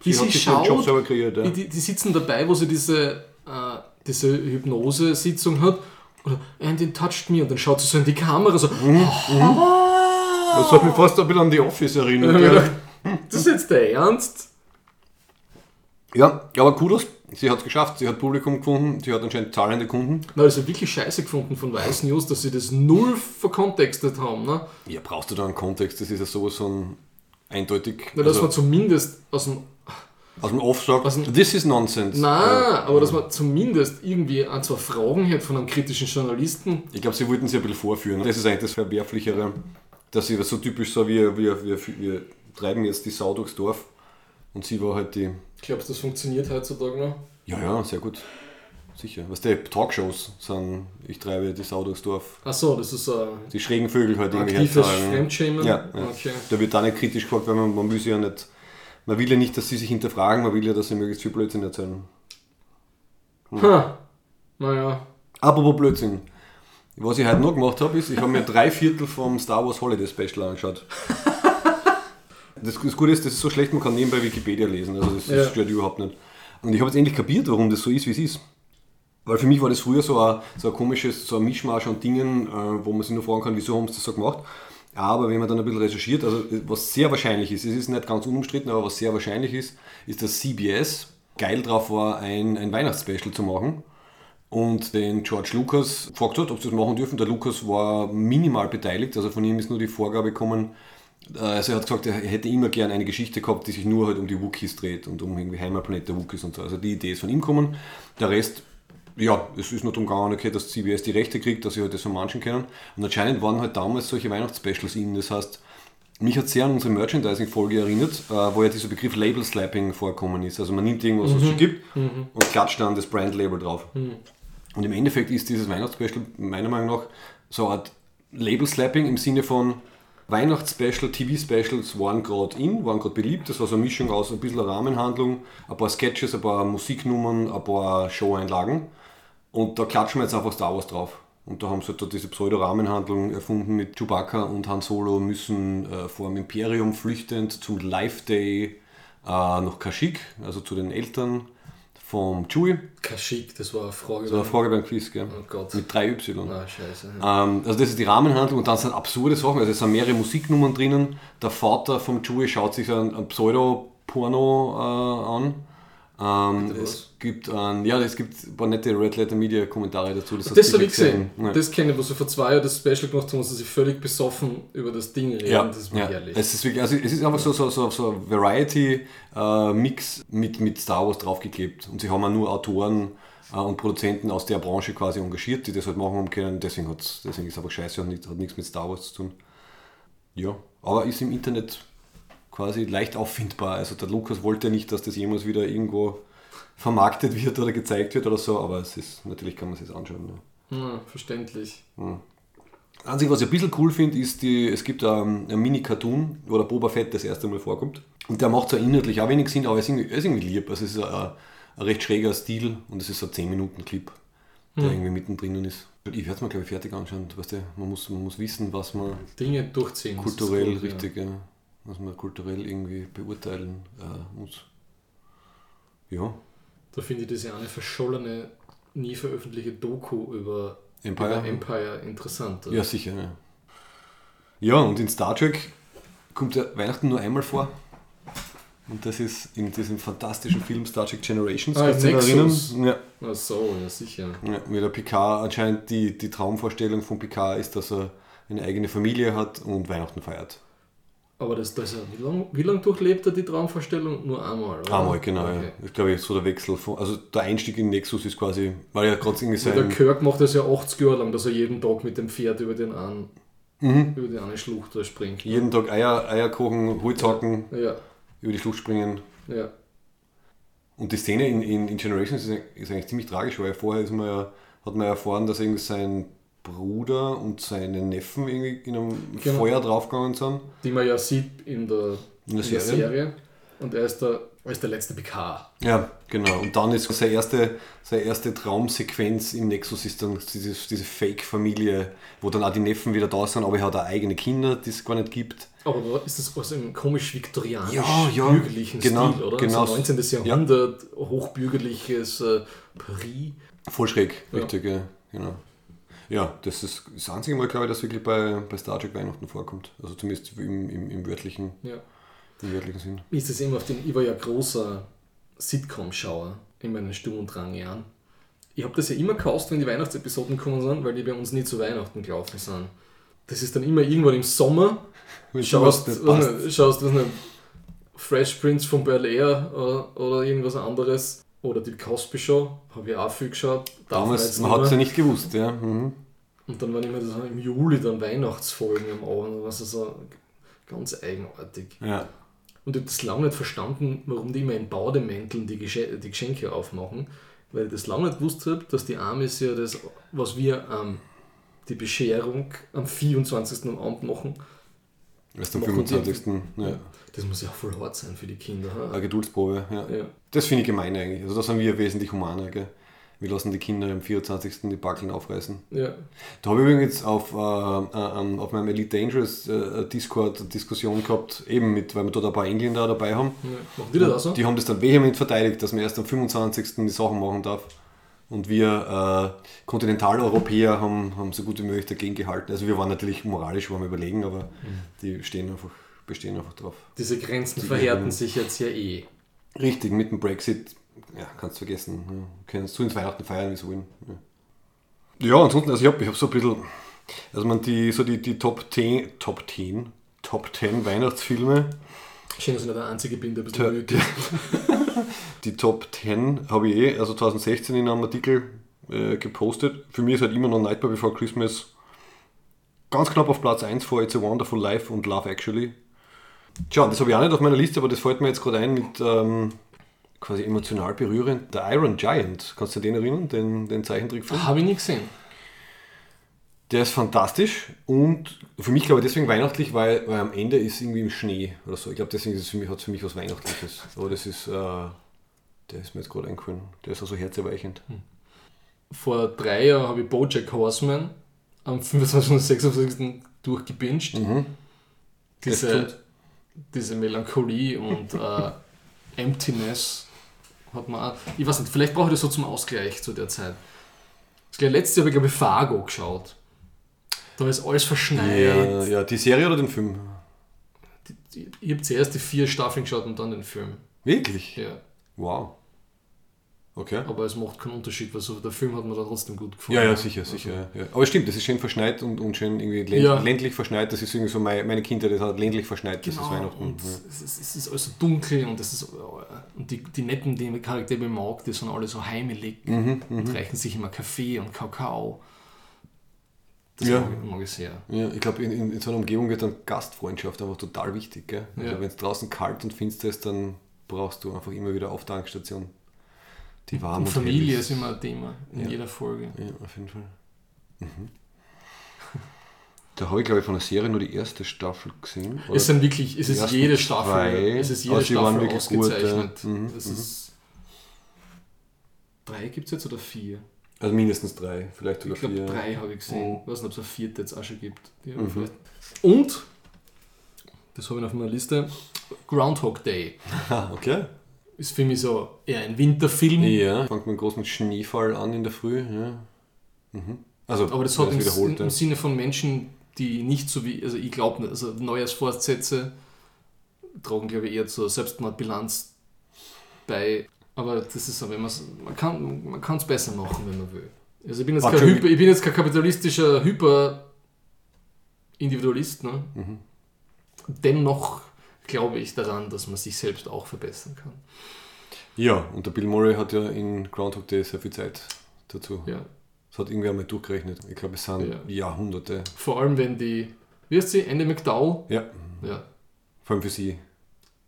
Wie hat sie sich den Job schaut, selber kreiert. Ja. Die, die sitzen dabei, wo sie diese, äh, diese Hypnose-Sitzung hat. Oder, and it touched me. Und dann schaut sie so in die Kamera so. Mhm. Das hat mich fast ein bisschen an die Office erinnert. Ja. das ist jetzt der Ernst? Ja, aber Kudos, sie hat es geschafft. Sie hat Publikum gefunden, sie hat anscheinend zahlende Kunden. Na, also wirklich scheiße gefunden von Weiß News, dass sie das null verkontextet haben. Ne? Ja, brauchst du da einen Kontext? Das ist ja sowas von eindeutig. Na, dass Also, man zumindest aus dem. aus dem Off sagt, dem- this is nonsense. Na, aber dass man zumindest irgendwie ein, zwei Fragen hat von einem kritischen Journalisten. Ich glaube, sie wollten sie ein bisschen vorführen. Das ist eigentlich das Verwerflichere, dass sie das so typisch so, wir, wir, wir, wir treiben jetzt die Sau durchs Dorf. Und sie war halt die. Glaubst du, das funktioniert heutzutage noch? Ja, ja, sehr gut. Sicher. Was die Talkshows sind, ich treibe die Sau durchs Dorf. Achso, das ist ein Die schrägen Vögel halt irgendwie aktives herzagen. Fremdschämen. Ja, ja. Okay. Da wird da nicht kritisch gefragt, weil man, man will sie ja nicht. Man will ja nicht, dass sie sich hinterfragen, man will ja, dass sie möglichst viel Blödsinn erzählen. Ha. Naja. Apropos Blödsinn. Was ich heute noch gemacht habe, ist, ich habe mir drei Viertel vom Star Wars Holiday Special angeschaut. Das, das Gute ist, das ist so schlecht, man kann nebenbei Wikipedia lesen. Also das, das Ja. stört überhaupt nicht. Und ich habe jetzt endlich kapiert, warum das so ist, wie es ist. Weil für mich war das früher so ein, so ein komisches, so ein Mischmasch an Dingen, äh, wo man sich nur fragen kann, wieso haben sie das so gemacht. Aber wenn man dann ein bisschen recherchiert, also was sehr wahrscheinlich ist, es ist nicht ganz unumstritten, aber was sehr wahrscheinlich ist, ist, dass CBS geil drauf war, ein, ein Weihnachtsspecial zu machen und den George Lucas gefragt hat, ob sie das machen dürfen. Der Lucas war minimal beteiligt, also von ihm ist nur die Vorgabe gekommen, äh, also er hat gesagt, er hätte immer gern eine Geschichte gehabt, die sich nur halt um die Wookies dreht und um irgendwie Heimatplanet der Wookies und so. Also die Idee ist von ihm gekommen. Der Rest, ja, es ist nur darum gegangen, okay, dass CBS die Rechte kriegt, dass sie halt das so manchen können. Und anscheinend waren halt damals solche Weihnachtsspecials in. Das heißt, mich hat sehr an unsere Merchandising-Folge erinnert, äh, wo ja dieser Begriff Label Slapping vorkommen ist. Also man nimmt irgendwas, was es schon gibt und klatscht dann das Brand-Label drauf. Und im Endeffekt ist dieses Weihnachtsspecial meiner Meinung nach so eine Art Label-Slapping im Sinne von Weihnachtsspecial, TV-Specials waren gerade in, waren gerade beliebt. Das war so eine Mischung aus ein bisschen Rahmenhandlung, ein paar Sketches, ein paar Musiknummern, ein paar Show-Einlagen. Und da klatschen wir jetzt einfach Star Wars drauf. Und da haben sie halt diese Pseudo-Rahmenhandlung erfunden mit Chewbacca und Han Solo müssen äh, vor dem Imperium flüchtend zum Life Day äh, nach Kashyyyk, also zu den Eltern vom Chewie. Kashyyyk, das war eine Frage. Das war eine Frage beim Quiz, gell? Oh Gott. Mit 3 Y. Ah, scheiße. Ähm, also das ist die Rahmenhandlung und dann sind absurde Sachen. Also es sind mehrere Musiknummern drinnen. Der Vater vom Chewie schaut sich ein, ein Pseudo-Porno äh, an. Ähm, was? es gibt ein, ja, es gibt ein paar nette Red Letter Media Kommentare dazu. Das, du habe ich gesehen. Ja. Das kenne ich, wo sie vor zwei Jahren das Special gemacht haben, wo sie sich völlig besoffen über das Ding reden. ja, das war ja. herrlich. Es ist wirklich, also es ist einfach so, so, so, so ein Variety-Mix mit, mit Star Wars draufgeklebt. Und sie haben auch nur Autoren äh, und Produzenten aus der Branche quasi engagiert, die das halt machen haben können. Deswegen, hat's, deswegen ist es einfach scheiße und nicht, hat nichts mit Star Wars zu tun. Ja, aber ist im Internet quasi leicht auffindbar. Also der Lukas wollte nicht, dass das jemals wieder irgendwo vermarktet wird oder gezeigt wird oder so, aber es ist, natürlich kann man es sich anschauen. Ja. ja, verständlich. Einzige, was ich ein bisschen cool finde, ist, die, es gibt ähm, einen Mini-Cartoon, wo der Boba Fett das erste Mal vorkommt. Und der macht zwar inhaltlich auch wenig Sinn, aber er ist irgendwie, er ist irgendwie lieb. Also es ist ein, ein recht schräger Stil und es ist so ein 10-Minuten-Clip, der irgendwie mittendrin ist. Ich werde es mir, glaube ich, fertig anschauen. Weißt du, man, muss, man muss wissen, was man Dinge durchziehen. kulturell richtig, ja. Was man kulturell irgendwie beurteilen äh, muss. Ja. Da finde ich diese eine verschollene, nie veröffentlichte Doku über Empire. über Empire interessant. Ja, sicher. Ja. ja, und in Star Trek kommt ja Weihnachten nur einmal vor. Und das ist in diesem fantastischen Film Star Trek Generations. Ah, Nexus. erinnern? Ja, Ach so, ja sicher. ja, wie der Picard anscheinend die, die Traumvorstellung von Picard ist, dass er eine eigene Familie hat und Weihnachten feiert. Aber das, das, wie lange wie lang durchlebt er die Traumvorstellung? Nur einmal, oder? Einmal, genau. Ja. Okay. Ich glaube, so der Wechsel von. Also der Einstieg in Nexus ist quasi, weil er gerade irgendwie Ja, der sein. Kirk macht das ja 80 Jahre lang, dass er jeden Tag mit dem Pferd über den einen, Mhm. über die eine Schlucht da springt. ne? Jeden Tag Eier, Eier kochen, Holz hacken, Ja, über die Schlucht springen. ja. Und die Szene in, in, in Generations ist, ist eigentlich ziemlich tragisch, weil vorher ist man ja, hat man ja erfahren, dass irgendwie sein Bruder und seine Neffen irgendwie in einem Genau. Feuer draufgegangen sind. Die man ja sieht in der, In der in der Serie. Serie. Und er ist der, er ist der letzte PK. Ja, genau. Und dann ist seine erste, seine erste Traumsequenz im Nexus ist dann diese, diese Fake-Familie, wo dann auch die Neffen wieder da sind, aber er hat auch eigene Kinder, die es gar nicht gibt. Aber ist das aus einem komisch viktorianisch Ja, ja, bürgerlichen genau, Stil, oder? genau. So 19. Jahrhundert, hochbürgerliches äh, Paris. Voll schräg, Ja. richtig, ja. genau. Ja, das ist das einzige Mal, glaube ich, dass wirklich bei, bei Star Trek Weihnachten vorkommt. Also zumindest im, im, im, wörtlichen, Ja. im wörtlichen Sinn. Ist das immer auf den, ich war ja großer Sitcom-Schauer in meinen Sturm- und Drangjahren. Ich habe das ja immer gekauft, wenn die Weihnachtsepisoden gekommen sind, weil die bei uns nie zu Weihnachten gelaufen sind. Das ist dann immer irgendwann im Sommer. Wenn Schaust, was nicht, schaust was Fresh Prince von Bel Air oder, oder irgendwas anderes. Oder die Cosby Show, habe ich auch viel geschaut. Damals, man hat es ja nicht gewusst, ja. Mhm. Und dann waren immer das im Juli dann Weihnachtsfolgen am Abend, was so ganz eigenartig. Ja. Und ich habe das lange nicht verstanden, warum die immer in Baudemänteln die, Gesche die Geschenke aufmachen, weil ich das lange nicht gewusst habe, dass die Amis ja das, was wir am die Bescherung am 24. am Abend machen, Erst am Machen die- 25. Ja. Das muss ja auch voll hart sein für die Kinder. ha? Eine Geduldsprobe, ja. Ja. Das finde ich gemein eigentlich. Also da sind wir wesentlich humaner, gell? Wir lassen die Kinder am 24. die Backeln aufreißen. Ja. Da habe ich übrigens auf, äh, äh, auf meinem Elite Dangerous äh, Discord eine Diskussion gehabt, eben mit, weil wir dort ein paar Engländer dabei haben. ja. Machen die das auch so? Die haben das dann vehement verteidigt, dass man erst am 25. die Sachen machen darf. Und wir äh, Kontinentaleuropäer haben, haben so gut wie möglich dagegen gehalten. Also wir waren natürlich moralisch waren wir überlegen, aber Mhm. die stehen einfach, bestehen einfach drauf. Diese Grenzen Die verhärten eben- sich jetzt ja eh. Richtig, mit dem Brexit, ja, kannst du vergessen. Ja. Können so ins Weihnachten feiern, wie sie wollen. Ja, ja ansonsten, also ich habe ich hab so ein bisschen, also man die, so die, die Top 10, Top 10, Top 10 Weihnachtsfilme, Schön, dass ich nicht der Einzige bin, der ein bisschen ist. die Top 10 habe ich eh, also 2016 in einem Artikel äh, gepostet. Für mich ist halt immer noch Nightmare Before Christmas ganz knapp auf Platz 1 vor It's a Wonderful Life und Love Actually. Tja, das habe ich auch nicht auf meiner Liste, aber das fällt mir jetzt gerade ein mit ähm, quasi emotional berührend. Der Iron Giant, kannst du den erinnern, den, den Zeichentrickfilm? Habe ich nie gesehen. Der ist fantastisch und für mich glaube ich deswegen weihnachtlich, weil, weil am Ende ist irgendwie im Schnee oder so. Ich glaube deswegen ist es für mich, hat es für mich was Weihnachtliches. Aber das ist, äh, der ist mir jetzt gerade eingefallen. Der ist also herzerweichend. Vor drei Jahren habe ich Bojack Horseman am 25. und 26. durchgebinged. Mhm. Diese. Diese Melancholie und äh, Emptiness hat man auch. Ich weiß nicht, vielleicht brauche ich das so zum Ausgleich zu der Zeit. Das gleich letzte Jahr habe ich, glaube ich, Fargo geschaut. Da ist alles verschneit. Ja, ja, die Serie oder den Film? Ich habe zuerst die vier Staffeln geschaut und dann den Film. Wirklich? Ja. Wow. Okay. Aber es macht keinen Unterschied, weil so der Film hat mir da trotzdem gut gefallen. Ja, ja, sicher, sicher. Ja. Aber stimmt, das ist schön verschneit und, und schön irgendwie länd, Ja. ländlich verschneit. Das ist irgendwie so meine, meine Kindheit, das hat ländlich verschneit, das ist Genau, Weihnachten. und ja. es, ist, es ist alles so dunkel und, es ist, und die, die netten die Charaktere, die ich mag, die sind alle so heimelig Mhm, und reichen sich immer Kaffee und Kakao. Das Ja. mag, ich- sehr. Ja, ich glaube, in, in, in so einer Umgebung wird dann Gastfreundschaft einfach total wichtig. Gell? Also Ja. wenn es draußen kalt und finster ist, dann brauchst du einfach immer wieder auf Tankstation. Die warm Und und Familie hell ist immer ein Thema in Ja. jeder Folge. Ja, auf jeden Fall. Mhm. Da habe ich, glaube ich, von der Serie nur die erste Staffel gesehen. Es sind wirklich, es ist jede Staffel, zwei, es ist jede Staffel ausgezeichnet. Mhm, es mhm. ist drei gibt es jetzt oder vier? also mindestens drei, vielleicht sogar Ich glaube vier. drei habe ich gesehen. Mhm. Ich weiß nicht, ob es eine vierte jetzt auch schon gibt. Ich Mhm. Und, das habe ich auf meiner Liste, Groundhog Day. Okay. Ist für mich so eher ein Winterfilm. Ja, fängt mit einem großen Schneefall an in der Früh. Ja. Mhm. Also, Aber das hat wenn im, im. Sinne von Menschen, die nicht so wie, also ich glaube nicht, also Neujahrsvorsätze tragen, glaube ich, eher zur Selbstmordbilanz bei. Aber das ist so, wenn man kann man kann es besser machen, wenn man will. Also ich bin jetzt, kein. Hyper, ich bin jetzt kein kapitalistischer Hyper-Individualist. Ne? Mhm. Dennoch glaube ich daran, dass man sich selbst auch verbessern kann. Ja, und der Bill Murray hat ja in Groundhog Day sehr viel Zeit dazu. Ja. Das hat irgendwer mal durchgerechnet. Ich glaube, es sind Ja. Jahrhunderte. Vor allem, wenn die, wie heißt sie, Andy McDowell, Ja, ja, vor allem für sie.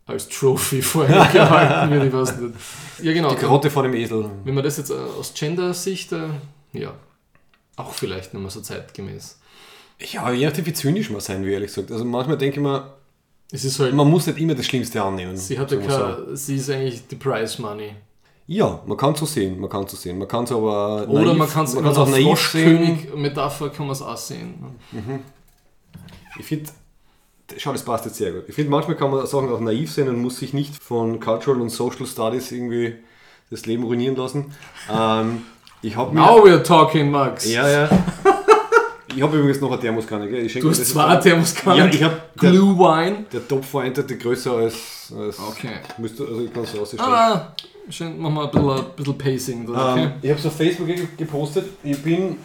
als Trophy vorher gehalten wird, ich weiß nicht. Ja, genau. Die Karotte vor dem Esel. Wenn man das jetzt äh, aus Gender-Sicht, äh, ja, auch vielleicht nicht mehr so zeitgemäß. Ja, je nachdem, wie zynisch man sein will, ehrlich gesagt. Also manchmal denke ich mir, Es ist halt, man muss nicht immer das Schlimmste annehmen. sie so. kein, sie ist eigentlich die Prize Money. Ja, man kann es so sehen, man kann es so sehen. Man kann es aber Oder naiv, man kann es auch naiv sehen. Froschkönig-Metapher kann man es auch sehen. Ich finde, schau, das passt jetzt sehr gut. Ich finde, manchmal kann man Sachen auch naiv sehen und muss sich nicht von Cultural und Social Studies irgendwie das Leben ruinieren lassen. Ähm, ich habe mir... Now we're talking, Max. Ja, ja. Ich habe übrigens noch eine Thermoskanne, gell? Ich Du hast zwei Thermoskannen. Ja, ich habe... Der, Blue Wine. der Topf-Vereinigte größer als... als Okay. Müsste, also ich kann es rausstellen. Ah, schön, machen wir ein bisschen, ein bisschen Pacing. Da, okay? Ähm, ich habe es auf Facebook ge- gepostet. Ich bin.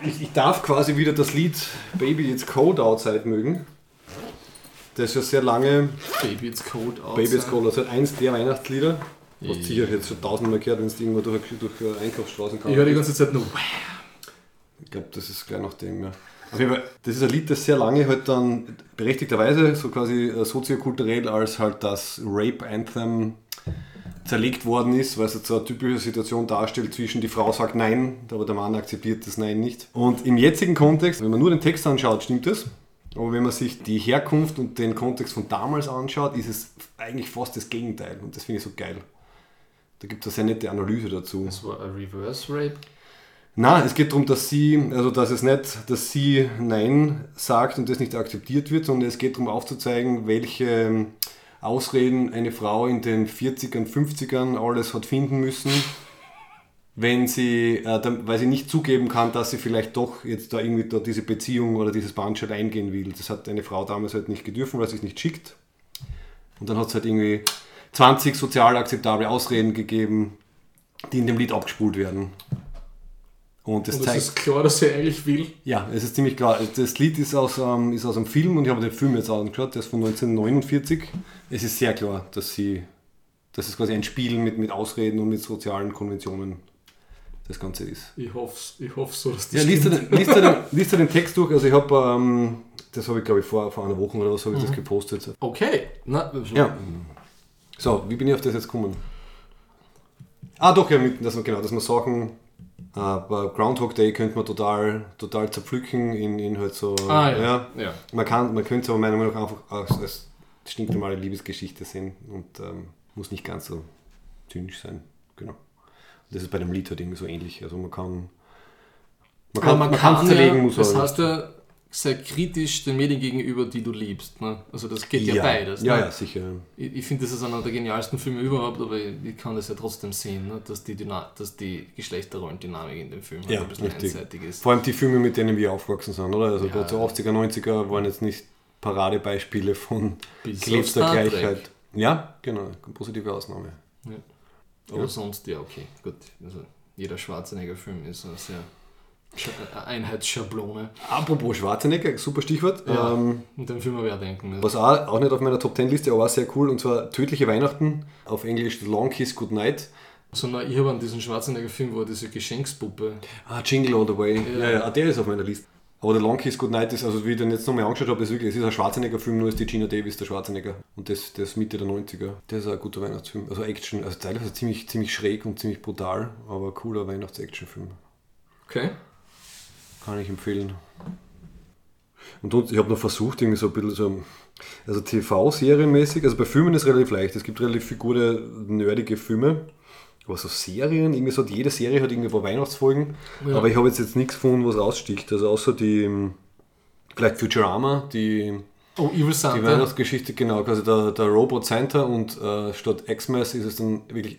Ich, ich darf quasi wieder das Lied Baby It's Cold Outside mögen. Das ist ja sehr lange. Baby, it's cold outside. Baby It's Cold Outside, eins der Weihnachtslieder. Ja. sicher jetzt schon tausendmal gehört, wenn du irgendwo durch, durch Einkaufsstraßen Ich höre die ganze Zeit nur. Ich glaube, das ist gleich nach dem, ja. Auf jeden Fall, das ist ein Lied, das sehr lange halt dann berechtigterweise so quasi äh, soziokulturell als halt das Rape-Anthem zerlegt worden ist, weil es jetzt so eine typische Situation darstellt zwischen die Frau sagt Nein, aber der Mann akzeptiert das Nein nicht. Und im jetzigen Kontext, wenn man nur den Text anschaut, stimmt das. Aber wenn man sich die Herkunft und den Kontext von damals anschaut, ist es eigentlich fast das Gegenteil. Und das finde ich so geil. Da gibt es eine sehr nette Analyse dazu. Das war ein Reverse Rape. Na, es geht darum, dass sie, also dass es nicht, dass sie Nein sagt und das nicht akzeptiert wird, sondern es geht darum aufzuzeigen, welche ähm, Ausreden eine Frau in den 40ern, 50ern alles hat finden müssen, wenn sie, äh, weil sie nicht zugeben kann, dass sie vielleicht doch jetzt da irgendwie da diese Beziehung oder dieses Bandschalt eingehen will. Das hat eine Frau damals halt nicht gedürfen, weil sie es nicht schickt. Und dann hat es halt irgendwie 20 sozial akzeptable Ausreden gegeben, die in dem Lied abgespult werden. Und das Und es zeigt. ist klar, dass sie eigentlich will. Ja, es ist ziemlich klar. Das Lied ist aus, ähm, ist aus einem Film und ich habe den Film jetzt angeschaut, der ist von 1949. Es ist sehr klar, dass sie, dass es quasi ein Spiel mit, mit Ausreden und mit sozialen Konventionen das Ganze ist. Ich hoffe ich hoff so, dass das Ja, liest du, stimmt. den, liest, du den, liest du den Text durch? Also ich habe, ähm, das habe ich glaube ich vor, vor einer Woche oder was habe ich das gepostet. Okay. Na, Ja. So, wie bin ich auf das jetzt gekommen? Ah, doch, ja, mit, dass man, genau, dass man Sachen, bei Groundhog Day könnte man total, total zerpflücken in, in halt so, Ah, ja. ja. Man, kann, man könnte es aber meiner Meinung nach einfach als, als stinknormale Liebesgeschichte sehen und ähm, muss nicht ganz so zynisch sein. Genau. Das ist bei dem Lied halt irgendwie so ähnlich. Also man kann, man Aber kann, man kann es zerlegen, ja, muss Das man heißt ja, sei kritisch den Medien gegenüber, die du liebst. Ne? Also das geht ja, ja, beides. Ja, ne? ja, sicher. Ich, ich finde, das ist einer der genialsten Filme überhaupt, aber ich, ich kann das ja trotzdem sehen, ne? dass, die Dyna dass die Geschlechterrollendynamik in dem Film halt Ja, ein bisschen richtig. einseitig ist. Vor allem die Filme, mit denen wir aufgewachsen sind, oder? Also Ja. gerade so 80er, 90er waren jetzt nicht Paradebeispiele von gelebter. Gleichheit. Ja, genau, positive Ausnahme. Aber Ja. sonst, ja, okay, gut. Also jeder Schwarzenegger-Film ist sehr Einheitsschablone. Apropos Schwarzenegger, super Stichwort. Ja. Ähm, Und den Film wir auch denken. was auch, auch nicht auf meiner Top 10 Liste, aber auch sehr cool, und zwar Tödliche Weihnachten, auf Englisch The Long Kiss Goodnight. Sondern ich habe an diesen Schwarzenegger-Film, wo diese Geschenkspuppe. Ah, Jingle All the Way. Ja. Ja, ah, der ist auf meiner Liste. Aber The Long Kiss Goodnight ist, also wie ich den jetzt nochmal angeschaut habe, ist wirklich, es ist ein Schwarzenegger-Film, nur ist die Gina Davis der Schwarzenegger. Und das, das Mitte der 90er. Der ist ein guter Weihnachtsfilm. Also Action, also teilweise ziemlich, ziemlich schräg und ziemlich brutal, aber cooler Weihnachts-Action-Film. Okay. Kann ich empfehlen. Und ich habe noch versucht, irgendwie so ein bisschen so, also TV-Serienmäßig, also bei Filmen ist es relativ leicht. Es gibt relativ viele gute, nerdige Filme. Aber so Serien, irgendwie so, jede Serie hat irgendwie Weihnachtsfolgen. Ja. Aber ich habe jetzt, jetzt nichts gefunden, was raussticht. Also außer die, ähm, vielleicht Futurama, die, Oh, Evil die Santa. Weihnachtsgeschichte, genau, quasi der, der Robot Santa und äh, statt Xmas ist es dann wirklich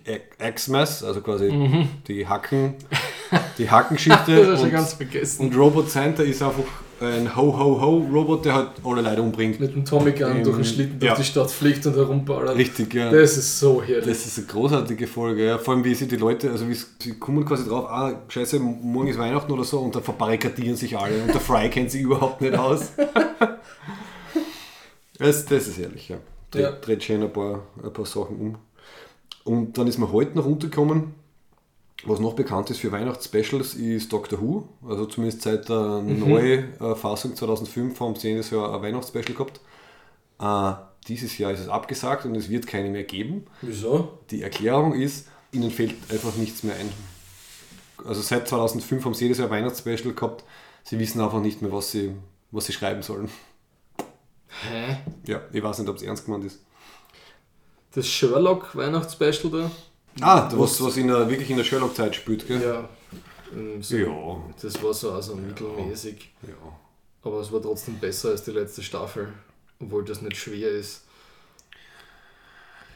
Xmas, also quasi die Hacken, die Hackengeschichte. Mhm. das hast du und- ganz vergessen. und Robot Santa ist einfach ein Ho-Ho-Ho-Robot, der halt alle Leute umbringt. Mit dem Tommy Gun Ähm, durch den Schlitten ja. durch die Stadt fliegt und herumballert. Richtig, ja. Das ist so herrlich. Das ist eine großartige Folge, ja. Vor allem, wie sie die Leute, also wie sie kommen quasi drauf, ah, scheiße, morgen ist Weihnachten oder so, und dann verbarrikadieren sich alle und der Fry kennt sich überhaupt nicht aus. das, das ist ehrlich, ja. Dreht, Ja. dreht schön ein paar, ein paar Sachen um. Und dann ist mir heute noch runtergekommen, was noch bekannt ist für Weihnachtsspecials, ist Doctor Who. Also zumindest seit der neuen äh, Fassung 2005 haben sie jedes Jahr ein Weihnachtsspecial gehabt. Äh, dieses Jahr ist es abgesagt und es wird keine mehr geben. Wieso? Die Erklärung ist, ihnen fällt einfach nichts mehr ein. Also seit 2005 haben sie jedes Jahr ein Weihnachtsspecial gehabt. Sie wissen einfach nicht mehr, was sie, was sie schreiben sollen. Hä? Ja, ich weiß nicht, ob es ernst gemeint ist. Das Sherlock-Weihnachtsspecial da? Ah, was, was in der, wirklich in der Sherlock-Zeit spielt, gell? Ja. So, Ja. Das war so also mittelmäßig. Ja. Aber es war trotzdem besser als die letzte Staffel. Obwohl das nicht schwer ist.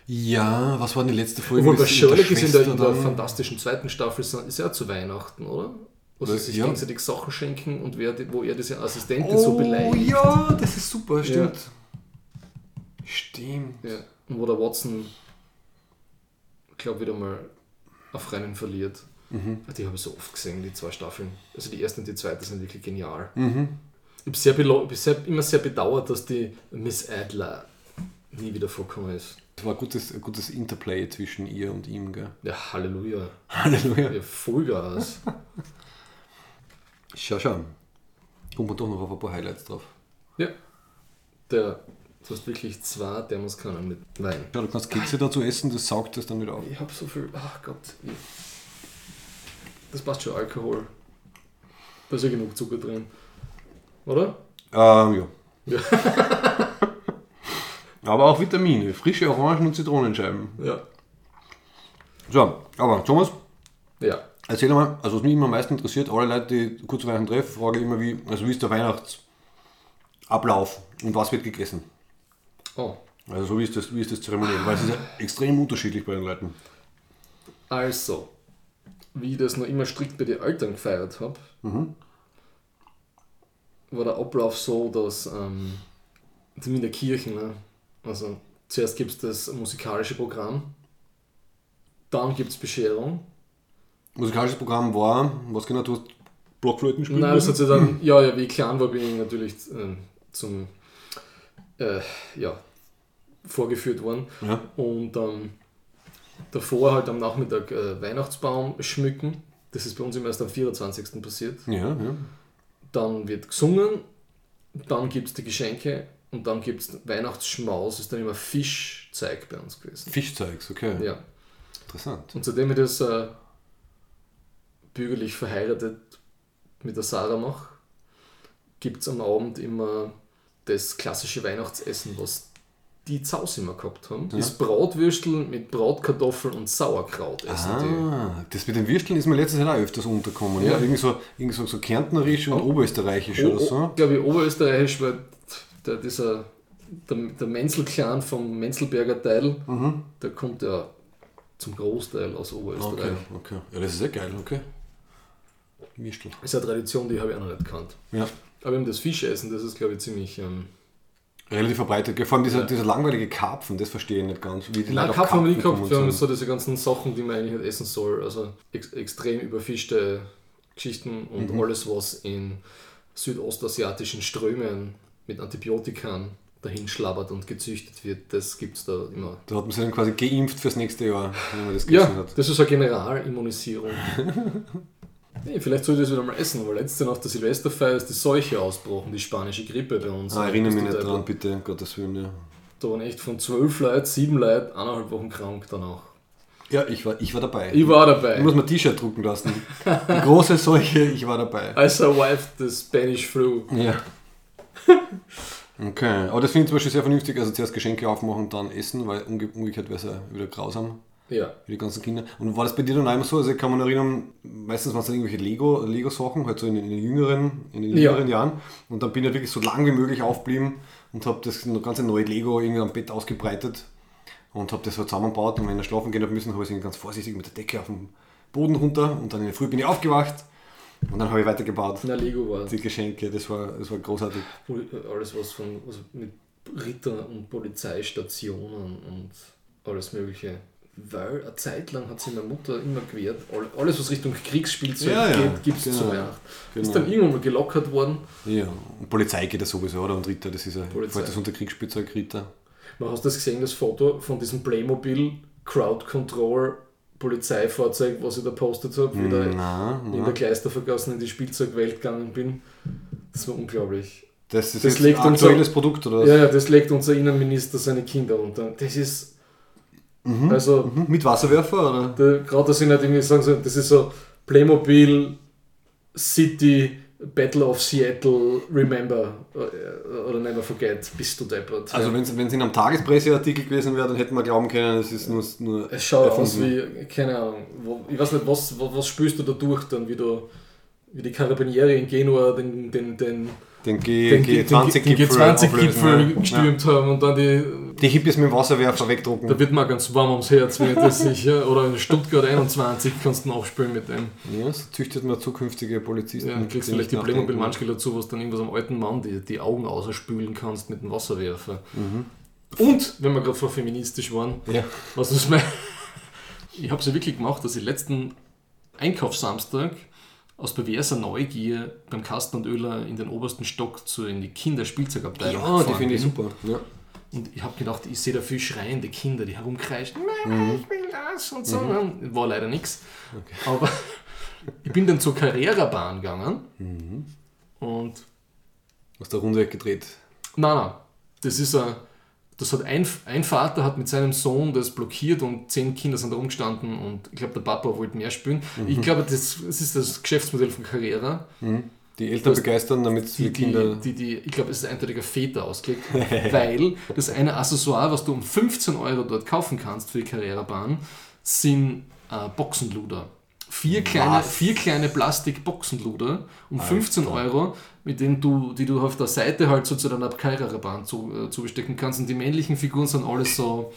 Ja, was war denn die letzte Folge? Obwohl bei Sherlock ist in der, in der fantastischen zweiten Staffel ist ja zu Weihnachten, oder? Wo sie Ja. sich Ja. gegenseitig Sachen schenken und wer, wo er diese Assistentin so Oh beleidigt. ja, das ist super, stimmt. Stimmt. Ja. Und wo der Watson, ich glaube, wieder mal auf Rennen verliert. Mhm. Die habe ich so oft gesehen, die zwei Staffeln. Also die erste und die zweite sind wirklich genial. Mhm. Ich habe sehr, immer sehr bedauert, dass die Miss Adler nie wieder vorkommen ist. Das war ein gutes, ein gutes Interplay zwischen ihr und ihm, gell? Ja, Halleluja. Halleluja. Ja, Vollgas. Schau, schau. Kommt man doch noch auf ein paar Highlights drauf. ja. Der, du hast wirklich zwei Thermoskannen mit Wein. Ja, du kannst Kekse dazu essen, das saugt das dann wieder auf. Ich habe so viel. Ach Gott. Das passt schon Alkohol. Da ist ja genug Zucker drin. Oder? Ähm, ja. Ja. Aber auch Vitamine, frische Orangen und Zitronenscheiben. Ja. So, aber Thomas, Ja. Erzähl mal, also was mich immer am meisten interessiert, alle Leute, die kurz zu Weihnachten treffen, frage ich immer, wie, also wie ist der Weihnachtsablauf und was wird gegessen? Oh. Also so wie ist das, wie ist das Zeremoniell? Weil es ist ja extrem unterschiedlich bei den Leuten. Also, wie ich das noch immer strikt bei den Eltern gefeiert habe, war der Ablauf so, dass ähm, zumindest in der Kirche, ne, also zuerst gibt es das musikalische Programm, dann gibt es Bescherung. Musikalisches Programm war, was genau, du hast Blockflöten gespielt? Nein, das hat dann, ja, ja, wie ich klein war, bin ich natürlich ähm, zum, äh, ja, vorgeführt worden. Ja. Und ähm, davor halt am Nachmittag äh, Weihnachtsbaum schmücken. Das ist bei uns immer erst am 24. passiert. Ja, ja. Dann wird gesungen, dann gibt es die Geschenke und dann gibt es Weihnachtsschmaus, ist dann immer Fischzeug bei uns gewesen. Fischzeugs, okay. Ja. Interessant. Und seitdem ich das äh, bürgerlich verheiratet mit der Sarah mache, gibt es am Abend immer das klassische Weihnachtsessen, was die Zaus immer gehabt haben. Das Bratwürstel mit Bratkartoffeln und Sauerkraut essen die. Ah, das mit den Würsteln ist mir letztes Jahr auch öfters untergekommen. Ja. Ja. Irgendwie, so, irgendwie so, so kärntnerisch und oberösterreichisch oder so. Ich glaube, Oberösterreichisch war der, dieser, der, der Menzel-Clan vom Menzelberger Teil, der kommt ja zum Großteil aus Okay, Oberösterreich. okay. Ja, das ist ja geil, okay. Würstel. Das ist eine Tradition, die habe ich auch noch nicht gekannt. Ja. Aber eben das Fischessen, das ist, glaube ich, ziemlich. Ähm, Relativ verbreitet. Vor allem dieser, Ja. dieser langweilige Karpfen, das verstehe ich nicht ganz. Wie die Nein, auf Kaffee haben wir nicht Karpfen gehabt. Wir haben so diese ganzen Sachen, die man eigentlich nicht essen soll. Also ex extrem überfischte Geschichten und Mhm. alles, was in südostasiatischen Strömen mit Antibiotikern dahin schlabbert und gezüchtet wird, das gibt es da immer. Da hat man sich dann quasi geimpft fürs nächste Jahr, wenn man das gegessen Ja, hat. das ist eine Generalimmunisierung. nee, vielleicht sollte ich das wieder mal essen, weil letzte Nacht der Silvesterfeier ist die Seuche ausgebrochen, die spanische Grippe bei uns. Ah, erinnere mich nicht dran, bitte, um Gottes Willen. Ja, Da waren echt von zwölf Leuten, sieben Leuten, eineinhalb Wochen krank danach. ja ich, war, ich war dabei. Ich war Ich dabei. muss mir ein T-Shirt drucken lassen. Die große Seuche, ich war dabei. I survived the Spanish flu. Ja. Okay, aber das finde ich zum Beispiel sehr vernünftig. Also zuerst Geschenke aufmachen, dann essen, weil umge umgekehrt wäre es ja wieder grausam Ja. für die ganzen Kinder. Und war das bei dir dann auch immer so? Also ich kann man erinnern, meistens waren es dann irgendwelche Lego- Lego-Sachen, halt so in, den- in den jüngeren, in den Ja. jüngeren Jahren. Und dann bin ich wirklich so lang wie möglich aufgeblieben und habe das ganze neue Lego irgendwie am Bett ausgebreitet und habe das halt zusammengebaut. Und wenn ich schlafen gehen habe müssen, habe ich es irgendwie ganz vorsichtig mit der Decke auf den Boden runter und dann in der Früh bin ich aufgewacht und dann habe ich weitergebaut. Na, Lego war Die Geschenke, das war, das war großartig. alles was von also mit Ritter und Polizeistationen und alles mögliche. Weil eine Zeit lang hat sich meine Mutter immer gewehrt, all- alles was Richtung Kriegsspielzeug Ja, ja, geht, gibt es genau. zu Weihnachten. Ist Genau. dann irgendwann mal gelockert worden. Ja, und Polizei geht ja sowieso, oder? Und Ritter, das ist ja, Polizei. fällt das unter Kriegsspielzeug, Ritter. Man hast das gesehen, das Foto von diesem Playmobil Crowd Control Polizeifahrzeug, was ich da postet habe, wie ich Na, in der. Kleistervergassen in die Spielzeugwelt gegangen bin. Das war unglaublich. Das ist Das legt ein unser- aktuelles Produkt, oder was? Ja, ja, das legt unser Innenminister seine Kinder unter. Das ist. Also, Mhm, Mit Wasserwerfer, oder? da- gerade dass ich nicht irgendwie sagen soll, das ist so Playmobil City Battle of Seattle Remember äh, oder Never Forget, bist du deppert. Also wenn es in einem Tagespresseartikel gewesen wäre, dann hätten wir glauben können, es ist nur... nur es schaut erfunden. aus wie, keine Ahnung, wo, ich weiß nicht, was, was, was spürst du da durch dann, wie du wie die Karabiniere in Genua den, den, den, Den, G, den, G20-Gipfel G20-Gipfel ja. gestürmt haben und dann die Die Hippies mit dem Wasserwerfer wegdrucken. Da wird mir ganz warm ums Herz, wenn das sicher. Oder in Stuttgart 21 kannst du nachspielen mit dem. Ja, so züchtet man zukünftige Polizisten. Ja, dann kriegst du vielleicht die Playmobil manchmal dazu, was dann irgendwas am alten Mann die, die Augen ausspülen kannst mit dem Wasserwerfer. Mhm. Und, wenn wir gerade vor feministisch waren, Ja. was ist mein. Ich habe es ja wirklich gemacht, dass ich letzten Einkaufssamstag aus perverser Neugier beim Kasten und Öler in den obersten Stock zu in die Kinderspielzeugabteilung ja, die finde ich super. Ja. Und ich habe gedacht, ich sehe da viel schreiende Kinder, die herumkreischen, Mama, Mhm. ich will das und so. War leider nichts. Aber ich bin dann zur Carrera-Bahn gegangen Mhm. und Aus der Runde gedreht. nein, nein, das ist ein, das hat ein, ein Vater hat mit seinem Sohn das blockiert und zehn Kinder sind da rumgestanden und ich glaube, der Papa wollte mehr spielen. Mhm. Ich glaube, das, das ist das Geschäftsmodell von Carrera. Die Eltern Das- begeistern, damit Die, die Kinder... die, die, ich glaube, es ist eindeutiger Väter ausgelegt, weil das eine Accessoire, was du um 15 Euro dort kaufen kannst für die Carrera-Bahn, sind äh, Boxenluder. Vier kleine, vier kleine Plastik-Boxenluder um Alter. 15 Euro, mit denen du, die du auf der Seite halt so zu deiner Abkeirarbahn zu, äh, zubestecken kannst. Und die männlichen Figuren sind alles so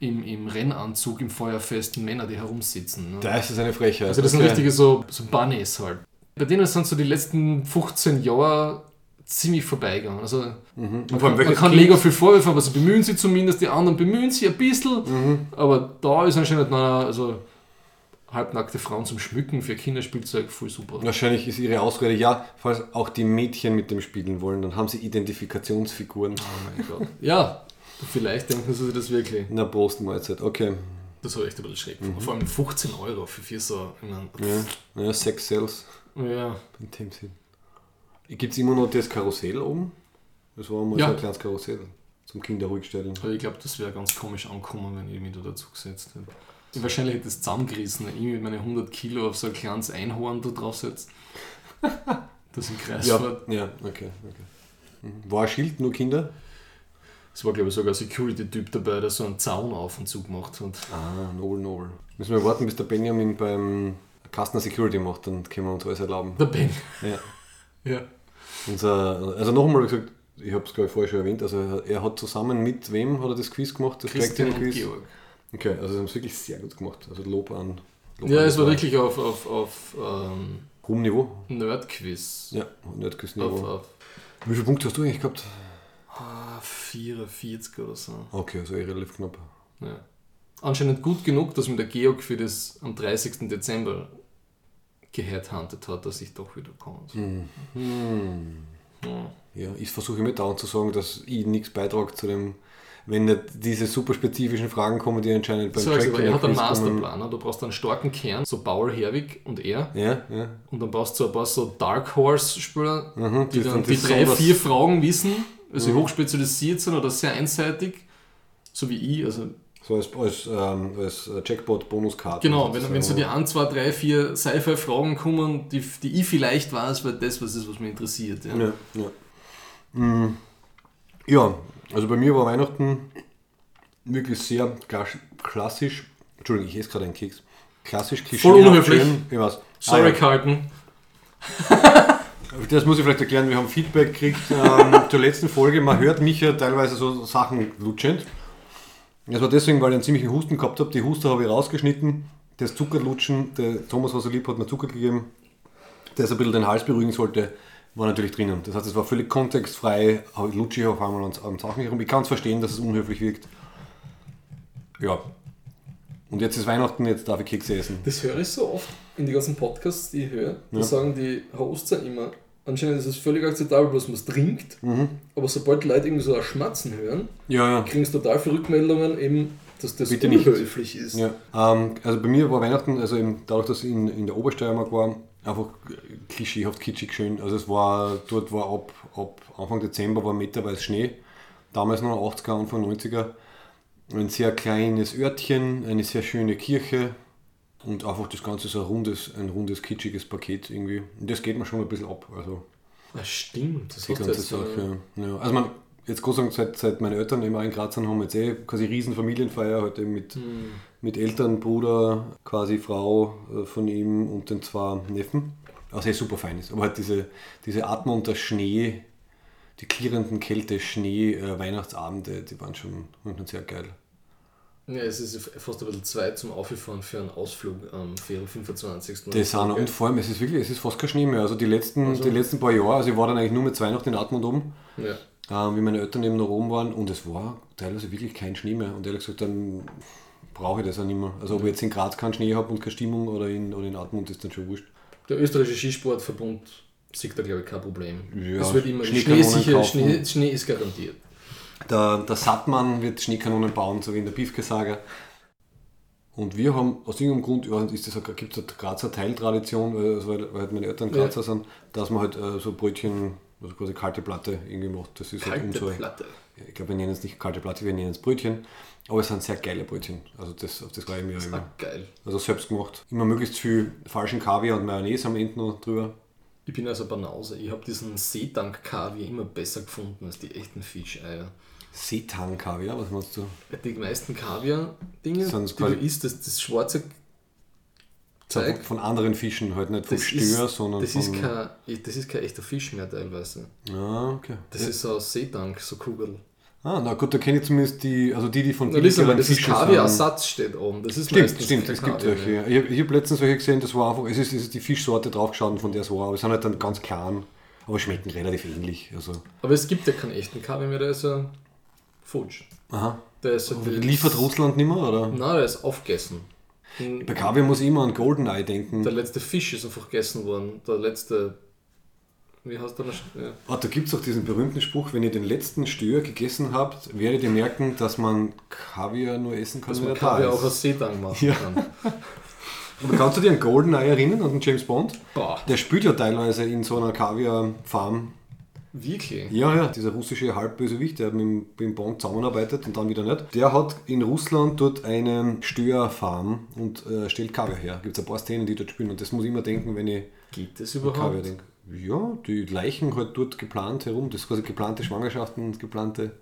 im, im Rennanzug, im feuerfesten Männer, die herumsitzen. Ne? Da ist es eine Frechheit. Also das sind Okay. richtige so, so Bunnies halt. Bei denen sind so die letzten 15 Jahre ziemlich vorbeigegangen. Also man, Mhm. Und kann, man kann Lego viel Vorwürfe, aber sie bemühen sich zumindest, die anderen bemühen sich ein bisschen, Mhm. aber da ist anscheinend noch eine, also halbnackte Frauen zum Schmücken für Kinderspielzeug voll super. Wahrscheinlich ist ihre Ausrede, ja, falls auch die Mädchen mit dem spielen wollen, dann haben sie Identifikationsfiguren. Oh mein Gott. Ja, vielleicht denken sie das wirklich. Na, Prost, Mahlzeit. Okay. Das ich echt ein bisschen schräg Mhm. Vor allem 15 Euro für vier so. Ich mein, Ja, ja Sex Sales ja. in dem Sinn. Gibt es immer noch das Karussell oben? Das war mal Ja. so ein kleines Karussell zum Kinder ruhig stellen. Aber ich glaube, das wäre ganz komisch angekommen, wenn ich mich da dazu gesetzt hätte. Wahrscheinlich hätte es zusammengerissen, wenn ich mit meinen 100 Kilo auf so ein kleines Einhorn da drauf setze. Das im Kreis Ja, fährt. ja, okay. okay. Mhm. War ein Schild, nur Kinder? Es war, glaube ich, sogar ein Security-Typ dabei, der so einen Zaun auf und zu gemacht hat. Ah, nobel, nobel. Müssen wir warten, bis der Benjamin beim Kastner Security macht, dann können wir uns alles erlauben. Der Ben. Ja. Ja. Unser, also noch einmal gesagt, ich habe es glaube ich vorher schon erwähnt, also er hat zusammen mit wem hat er das Quiz gemacht? Das Christian und Quiz? Georg. Okay, also sie haben es wirklich sehr gut gemacht. Also Lob an. Lob Ja, an es war wirklich auf, auf, auf ähm, Hohem Niveau. Nerd-Quiz. Ja, nicht Auf, auf Wie viele Punkte hast du eigentlich gehabt? ah, 44 oder so. Okay, also eh relativ knapp. Ja. Anscheinend gut genug, dass mir der Georg für das am 30. Dezember geheadhuntet hat, dass ich doch wieder komme. Hm. Ja. Ja, ich versuche mir dauernd zu sagen, dass ich nichts beitrage zu dem, wenn nicht diese super spezifischen Fragen kommen, die anscheinend beim So, also, Track er hat einen. Masterplan. ne? Du brauchst einen starken Kern, so Bauer, Herwig und er. Ja, ja. Und dann brauchst du ein paar so Dark Horse-Spieler, Mhm, die die dann die drei, vier Fragen wissen, also Mhm. hochspezialisiert sind oder sehr einseitig, so wie ich. Also So als, als, ähm, als Jackpot-Bonuskarte. genau, wenn, sozusagen. wenn so die 1, 2, 3, 4 Sci-Fi-Fragen kommen, die, die ich vielleicht weiß, weil das was ist, was mich interessiert. Ja. Ja, ja. Mm, ja, also bei mir war Weihnachten wirklich sehr klass- klassisch. Entschuldigung, ich esse gerade einen Keks. Klassisch Klischee. Voll unhöflich. Ich weiß. Sorry, Ah, ja. Carlton. Das muss ich vielleicht erklären. Wir haben Feedback gekriegt ähm, zur letzten Folge. Man hört mich ja teilweise so Sachen lutschend. Das war deswegen, weil ich einen ziemlichen Husten gehabt habe. Die Huster habe ich rausgeschnitten. Das Zuckerlutschen, der Thomas war so lieb, hat mir Zucker gegeben, der so ein bisschen den Hals beruhigen sollte, war natürlich drinnen. Das heißt, es war völlig kontextfrei, lutsche ich auf einmal an, an Sachen herum. Ich kann es verstehen, dass es unhöflich wirkt. Ja. Und jetzt ist Weihnachten, jetzt darf ich Kekse essen. Das höre ich so oft in die ganzen Podcasts, die ich höre. Da Ja. sagen die Hosts ja immer, anscheinend ist es völlig akzeptabel, dass man es trinkt, Mhm. aber sobald Leute irgendwie so ein Schmatzen hören, Ja, ja. kriegen sie total viele Rückmeldungen, eben, dass das Bitte nicht. unhöflich ist. Ja, ähm, also bei mir war Weihnachten, also eben dadurch, dass ich in, in der Obersteiermark war, einfach klischeehaft kitschig schön. Also es war, dort war ab, ab Anfang Dezember war meterweise Schnee, damals noch 80er, Anfang 90er. Ein sehr kleines Örtchen, eine sehr schöne Kirche und einfach das Ganze so ein rundes, ein rundes, kitschiges Paket irgendwie. Und das geht mir schon ein bisschen ab. Also Das stimmt, das die ganze jetzt, äh, Sache. Ja. Also man, jetzt sei Dank, seit, seit meine Eltern auch in Graz sind, haben wir jetzt eh quasi riesen Familienfeier heute mit, Hm. mit Eltern, Bruder, quasi Frau äh, von ihm und den zwei Neffen. Was eh super fein ist. Aber halt diese, diese Atmung und der Schnee, die klirrenden Kälte, Schnee, äh, Weihnachtsabende, die waren schon, waren schon sehr geil. Ja, es ist fast ein bisschen Zeit zum Auffahren für einen Ausflug am 25. Das sind, und vor allem, es ist wirklich, es ist fast kein Schnee mehr. Also die letzten, Also- die letzten paar Jahre, also ich war dann eigentlich nur mit Weihnachten in Atmund oben. Ja. ähm, wie meine Eltern eben noch oben waren und es war teilweise wirklich kein Schnee mehr. Und ehrlich gesagt, dann brauche ich das auch nicht mehr. Also ob ich jetzt in Graz keinen Schnee habe und keine Stimmung oder in, oder in Atmund ist dann schon wurscht. Der österreichische Skisportverbund sieht da, glaube ich, kein Problem. Ja, es wird immer Schnee, sicher. Schnee, Schnee ist garantiert. Der, der Sattmann wird Schneekanonen bauen, so wie in der Piefke-Saga. Und wir haben aus irgendeinem Grund, ja, ist das, gibt es eine Grazer Teiltradition, äh, also weil, weil halt meine Eltern Ja. Grazer sind, dass man halt äh, so Brötchen, also quasi kalte Platte irgendwie macht. Das ist halt Kalte unsere, Platte. Ja, ich glaube, wir nennen es nicht kalte Platte, wir nennen es Brötchen. Aber es sind sehr geile Brötchen. Also das, auf das freue ich mich auch immer. Geil. Also selbst gemacht. Immer möglichst viel falschen Kaviar und Mayonnaise am Ende noch drüber. Ich bin also Banause. Ich habe diesen Seedank-Kaviar immer besser gefunden als die echten Fischeier. Seetang-Kaviar, was meinst du? Die meisten Kaviar-Dinge, die du isst, das, das schwarze Von, Zeug, von anderen Fischen, halt nicht vom das, Stör, ist, sondern das, von... ist kein, das ist kein echter Fisch mehr teilweise. ah, okay. Das ist so aus Seedank, so Kugel. Ah, na gut, da kenne ich zumindest die, also die, die von Na, listen mal, das ist. Kaviar-Ersatz steht oben. Das ist Stimmt, stimmt, es gibt solche. ja. Ich, ich habe letztens solche gesehen, das war einfach, es ist, es ist die Fischsorte draufgeschaut von der so, aber es sind halt dann ganz klein, aber schmecken relativ ähnlich. Also, Aber es gibt ja keinen echten Kaviar mehr, der ist ja futsch. aha. Der ist ja Liefert Russland nicht mehr, oder? Nein, der ist aufgegessen. Bei Kaviar muss ich immer an Goldeneye denken. Der letzte Fisch ist einfach gegessen worden. Der letzte. Wie heißt der? noch? Ja. Ah, da gibt es auch diesen berühmten Spruch, wenn ihr den letzten Stör gegessen habt, werdet ihr merken, dass man Kaviar nur essen kann, Dass wenn man da Kaviar ist. auch aus Seedank machen Ja. kann. Aber kannst du dir an Goldeneye erinnern, an den James Bond? Boah, Der spielt ja teilweise in so einer Kaviar-Farm. wirklich? Ja, ja, dieser russische Halbbösewicht, der mit, dem- Bond zusammenarbeitet und dann wieder nicht. Der hat in Russland dort eine Störfarm und äh, stellt Kaviar her. Gibt es ein paar Szenen, die dort spielen und das muss ich immer denken, wenn ich Gibt es an überhaupt? Kaviar denke. Ja, die Leichen halt dort geplant herum. Das ist quasi geplante Schwangerschaften und geplante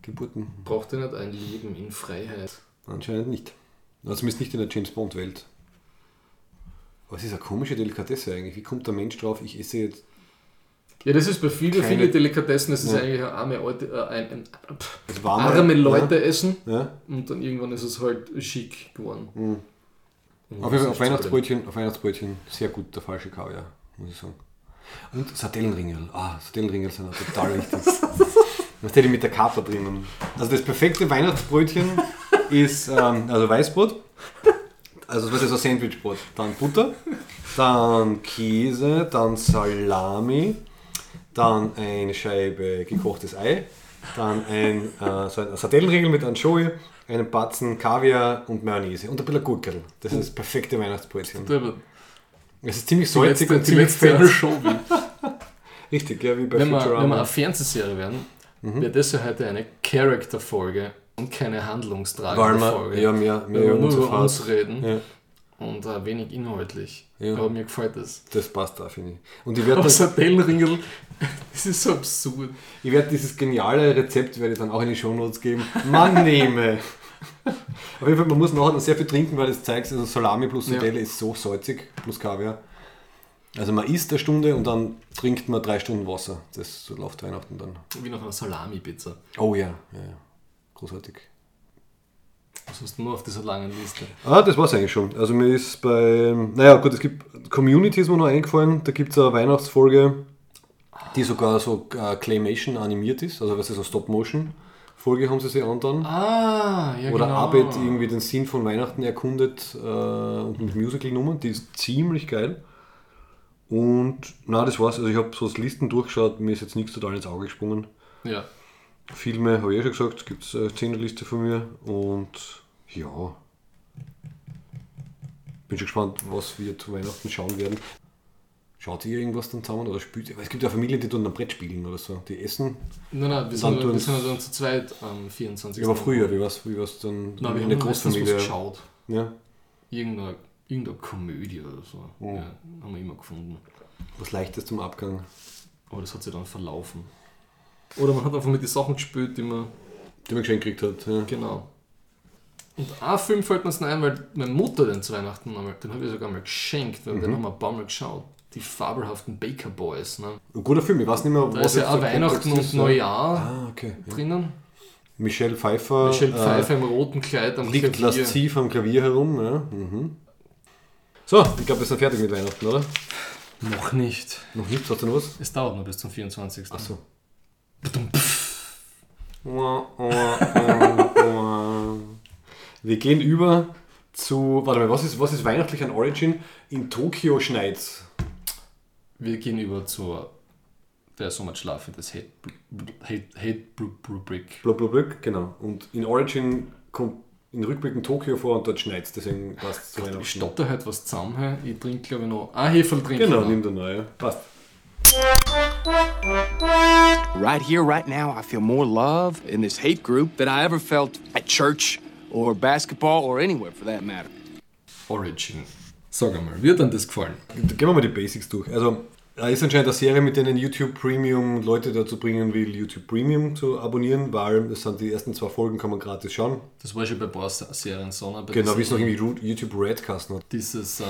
Geburten. Braucht ihr nicht ein Leben in Freiheit? Anscheinend nicht. Also zumindest nicht in der James Bond-Welt. Aber es ist eine komische Delikatesse eigentlich. Wie kommt der Mensch drauf, ich esse jetzt. Ja, das ist bei vielen, Keine- viele Delikatessen, das ist Ja. eigentlich eine arme, alte, äh, ein, ein, Das warme- arme Leute essen Ja. und dann irgendwann ist es halt schick geworden. Mhm. Auf, ist auf Weihnachtsbrötchen, auf Weihnachtsbrötchen sehr gut der falsche Kaviar, muss ich sagen. Und Sardellenringel. Ah, Sardellenringel sind auch total wichtig. Was steht mit der Kaper drinnen? Also das perfekte Weihnachtsbrötchen ist ähm, also Weißbrot, also was ist so Sandwichbrot, dann Butter, dann Käse, dann Salami, dann eine Scheibe gekochtes Ei, dann ein, äh, so ein Sardellenringel mit Anchovy, einen Batzen Kaviar und Mayonnaise und ein bisschen Gurkel. Das ist das perfekte Weihnachtsbrötchen. Es ist ziemlich Die salzig und ziemlich. Anchovy. Richtig, ja, wie bei wenn, wir, wenn wir Futurama. eine Fernsehserie werden, Mhm. wäre das ja heute eine Charakter-Folge und keine handlungstragende wir Folge. ja, mehr, mehr wir nur über uns reden Ja, und äh, wenig inhaltlich. Ja. Aber mir gefällt das. das passt da, finde ich. Und ich werde das, Sardellenringel, das ist so absurd. ich werd dieses geniale Rezept werde ich dann auch in die Shownotes geben. Man nehme. Auf jeden Fall, man muss nachher dann sehr viel trinken, weil das zeigt, also Salami plus Ja. Sardelle ist so salzig, plus Kaviar. Also man isst eine Stunde und dann trinkt man drei Stunden Wasser. Das so läuft Weihnachten dann. Wie nach einer Salami-Pizza. Oh ja, ja, ja. Großartig. Was hast du nur auf dieser langen Liste? Ah, das war's eigentlich schon. Also mir ist bei, naja gut, es gibt Community ist mir noch eingefallen, da gibt es eine Weihnachtsfolge, die sogar so äh, Claymation animiert ist, also was ist so Stop-Motion-Folge haben sie sich angetan. Ah, ja Oder genau. Abed irgendwie den Sinn von Weihnachten erkundet äh, und mit Musical-Nummern, die ist ziemlich geil. Und na, das war's. Also ich habe so das Listen durchgeschaut, mir ist jetzt nichts total ins Auge gesprungen. Ja. Filme habe ich ja schon gesagt, es gibt eine 10 von mir und ja. Bin schon gespannt, was wir zu Weihnachten schauen werden. Schaut ihr irgendwas dann zusammen oder spielt es gibt ja Familien, die tun dann Brett spielen oder so. Die essen. Nein, nein, wir sind, wir sind dann zu zweit am 24. Aber früher, wie wie war's dann? Nein, wir eine haben was Großfamilie. geschaut. Ja. Irgendeine, irgendeine Komödie oder so. Oh. Ja, haben wir immer gefunden. Was leichtes zum Abgang. Aber das hat sich dann verlaufen. Oder man hat einfach mit den Sachen gespielt, die man. Die man geschenkt gekriegt hat. Ja. Genau. Und ein Film fällt mir jetzt ein, weil meine Mutter den zu Weihnachten einmal, den habe ich sogar mal geschenkt, weil Mhm. den haben wir ein paar Mal geschaut. Die fabelhaften Baker Boys. Ne? Ein guter Film, ich weiß nicht mehr, Da ist ja auch Weihnachten und ja. Neujahr Ah, okay. Ja. drinnen. Michelle Pfeiffer. Michelle äh, Pfeiffer im roten Kleid am liegt Klavier. lasziv am Klavier herum. Ja. Mhm. So, ich glaube, wir sind fertig mit Weihnachten, oder? Noch nicht. Noch nicht, hast du noch was? Es dauert noch bis zum 24. Achso. Wir gehen über zu. Warte mal, was ist, was ist weihnachtlich an Origin? In Tokio schneit's. Wir gehen über zur Der so much Love in das Hate, Hate, Hate Rubric. Blub, blub, blub, genau. Und in Origin kommt in Rückblicken Tokio vor und dort schneit's. Deswegen passt es zu Ich Weihnachten. stotter halt was zusammen. he. Ich trinke glaube ich noch. Ah, Hefe trinke Genau, ich nimm noch. der neue. Passt. Right here, right now, I feel more love in this hate group than I ever felt at church or basketball or anywhere for that matter. Origin. Sag einmal, wird dir das gefallen? Gehen wir mal die Basics durch. Also, Äh, Ist anscheinend eine Serie, mit denen YouTube Premium Leute dazu bringen will, YouTube Premium zu abonnieren, weil das sind die ersten zwei Folgen, kann man gratis schauen. Das war schon bei ein paar Serien so. ne? Bei Genau, wie es noch irgendwie YouTube Redcast hat. Dieses äh,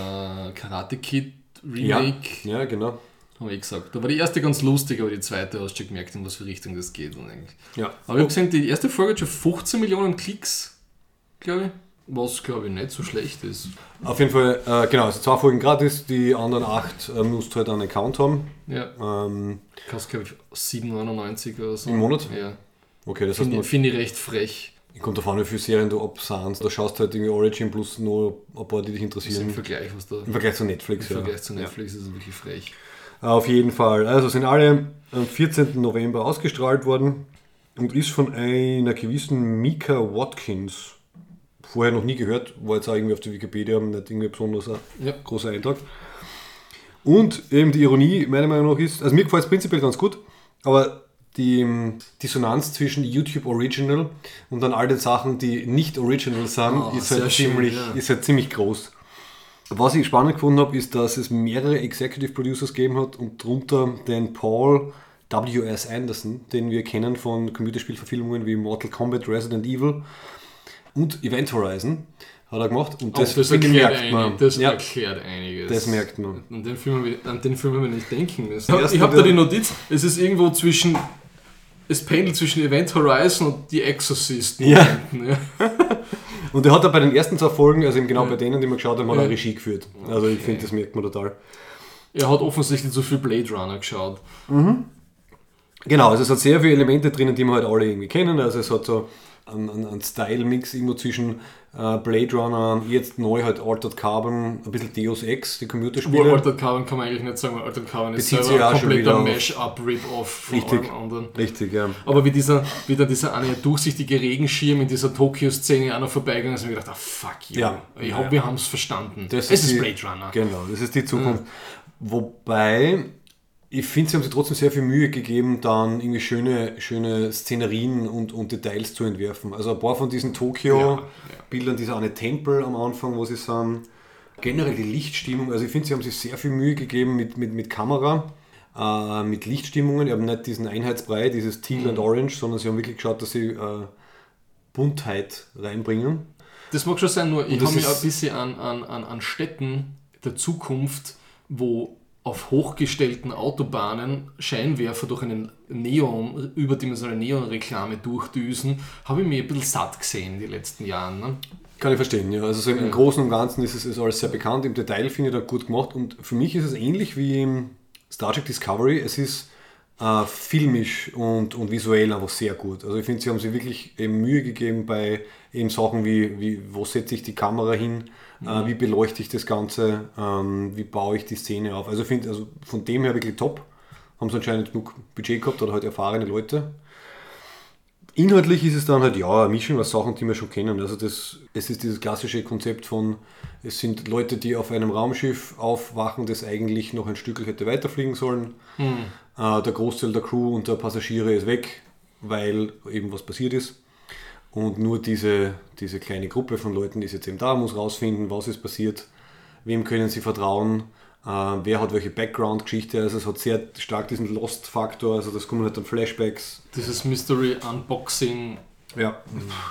Karate Kid Ja, Remake, ja, genau. habe ich gesagt. Da war die erste ganz lustig, aber die zweite hast du schon gemerkt, in was für Richtung das geht. Und eigentlich. Ja. Aber ich habe gesehen, die erste Folge hat schon 15 Millionen Klicks, glaube ich. Was, glaube ich, nicht so schlecht ist. Auf jeden Fall, äh, genau, also zwei Folgen gratis, die anderen acht äh, musst du halt einen Account haben. Ja, Ähm, kostet, glaube ich, 7,99 oder so. Im Monat? Ja. okay, das heißt, Finde man, find ich recht frech kommt davon, wie viele Serien du absahnst. Da schaust du halt irgendwie Origin plus nur ein paar, die dich im interessieren. Vergleich, was da Im Vergleich zu Netflix, im ja. Vergleich zu Netflix ist es wirklich frech. Auf jeden Fall. Also sind alle am 14. November ausgestrahlt worden und ist von einer gewissen Mika Watkins. Vorher noch nie gehört, war jetzt auch irgendwie auf der Wikipedia nicht irgendwie besonders ein Ja. großer Eintrag. Und eben die Ironie, meiner Meinung nach, ist, also mir gefällt es prinzipiell ganz gut, aber die ähm, Dissonanz zwischen YouTube Original und dann all den Sachen, die nicht Original sind, Ah, ist, halt schön, ziemlich, ja. ist halt ziemlich groß. Was ich spannend gefunden habe, ist, dass es mehrere Executive Producers gegeben hat und darunter den Paul W.S. Anderson, den wir kennen von Computerspielverfilmungen wie Mortal Kombat, Resident Evil und Event Horizon hat er gemacht. Und Auch das, das, erklärt, merkt man. einig, das ja, erklärt einiges. das merkt man. An den Film, an den Film haben wir nicht denken müssen. Ich habe da die Notiz, es ist irgendwo zwischen, es pendelt zwischen Event Horizon und The Exorcist. Ja. ja. Und er hat auch bei den ersten zwei Folgen, also eben genau Ja. bei denen, die wir geschaut haben, hat er. Regie geführt. Also ich finde, das merkt man total. Er hat offensichtlich zu viel Blade Runner geschaut. Genau, also es hat sehr viele Elemente drinnen, die wir halt alle irgendwie kennen. Also es hat so einen, einen, Style-Mix irgendwo zwischen äh, Blade Runner, jetzt neu halt Altered Carbon, ein bisschen Deus Ex, die Wo Computerspiele. Altered Carbon kann man eigentlich nicht sagen, weil Altered Carbon ist Bezieht selber ein kompletter wieder auf- Mash-up-Rip-off von Richtig. allem anderen. Richtig, ja. Aber wie, dieser, wie dann dieser eine durchsichtige Regenschirm in dieser Tokio-Szene auch noch vorbeigegangen ist, habe ich gedacht, ah fuck you. Ja. Ich Ja, hoffe, wir haben es verstanden. Das es ist die- Blade Runner. Genau, das ist die Zukunft. Wobei, ich finde, sie haben sich trotzdem sehr viel Mühe gegeben, dann irgendwie schöne, schöne Szenerien und, und Details zu entwerfen. Also ein paar von diesen Tokio-Bildern, dieser eine Tempel am Anfang, wo sie sind, generell die Lichtstimmung, also ich finde, sie haben sich sehr viel Mühe gegeben mit, mit, mit Kamera, äh, mit Lichtstimmungen. Die haben nicht diesen Einheitsbrei, dieses Teal und Orange, sondern sie haben wirklich geschaut, dass sie äh, Buntheit reinbringen. Das mag schon sein, nur ich habe mich ein bisschen an, an, an, an Städten der Zukunft, wo auf hochgestellten Autobahnen Scheinwerfer durch einen Neon, überdimensionale Neonreklame durchdüsen, habe ich mir ein bisschen satt gesehen die letzten Jahre. Ne? Kann ich verstehen, ja. Also so im Großen und Ganzen ist es ist alles sehr bekannt. Im Detail finde ich das gut gemacht. Und für mich ist es ähnlich wie im Star Trek Discovery. Es ist äh, filmisch und, und visuell einfach sehr gut. Also ich finde, sie haben sich wirklich eben Mühe gegeben bei eben Sachen wie, wie wo setze ich die Kamera hin, äh, wie beleuchte ich das Ganze, ähm, wie baue ich die Szene auf. Also ich finde, also von dem her wirklich top. Haben sie anscheinend genug Budget gehabt oder halt erfahrene Leute. Inhaltlich ist es dann halt, ja, eine Mischung aus Sachen, die wir schon kennen. Also das, es ist dieses klassische Konzept von, es sind Leute, die auf einem Raumschiff aufwachen, das eigentlich noch ein Stück hätte weiterfliegen sollen. Äh, der Großteil der Crew und der Passagiere ist weg, weil eben was passiert ist. Und nur diese, diese kleine Gruppe von Leuten ist jetzt eben da, muss rausfinden, was ist passiert, wem können sie vertrauen, äh, wer hat welche Background-Geschichte. Also es hat sehr stark diesen Lost-Faktor, also das kommen halt dann Flashbacks. Dieses Mystery Unboxing Ja.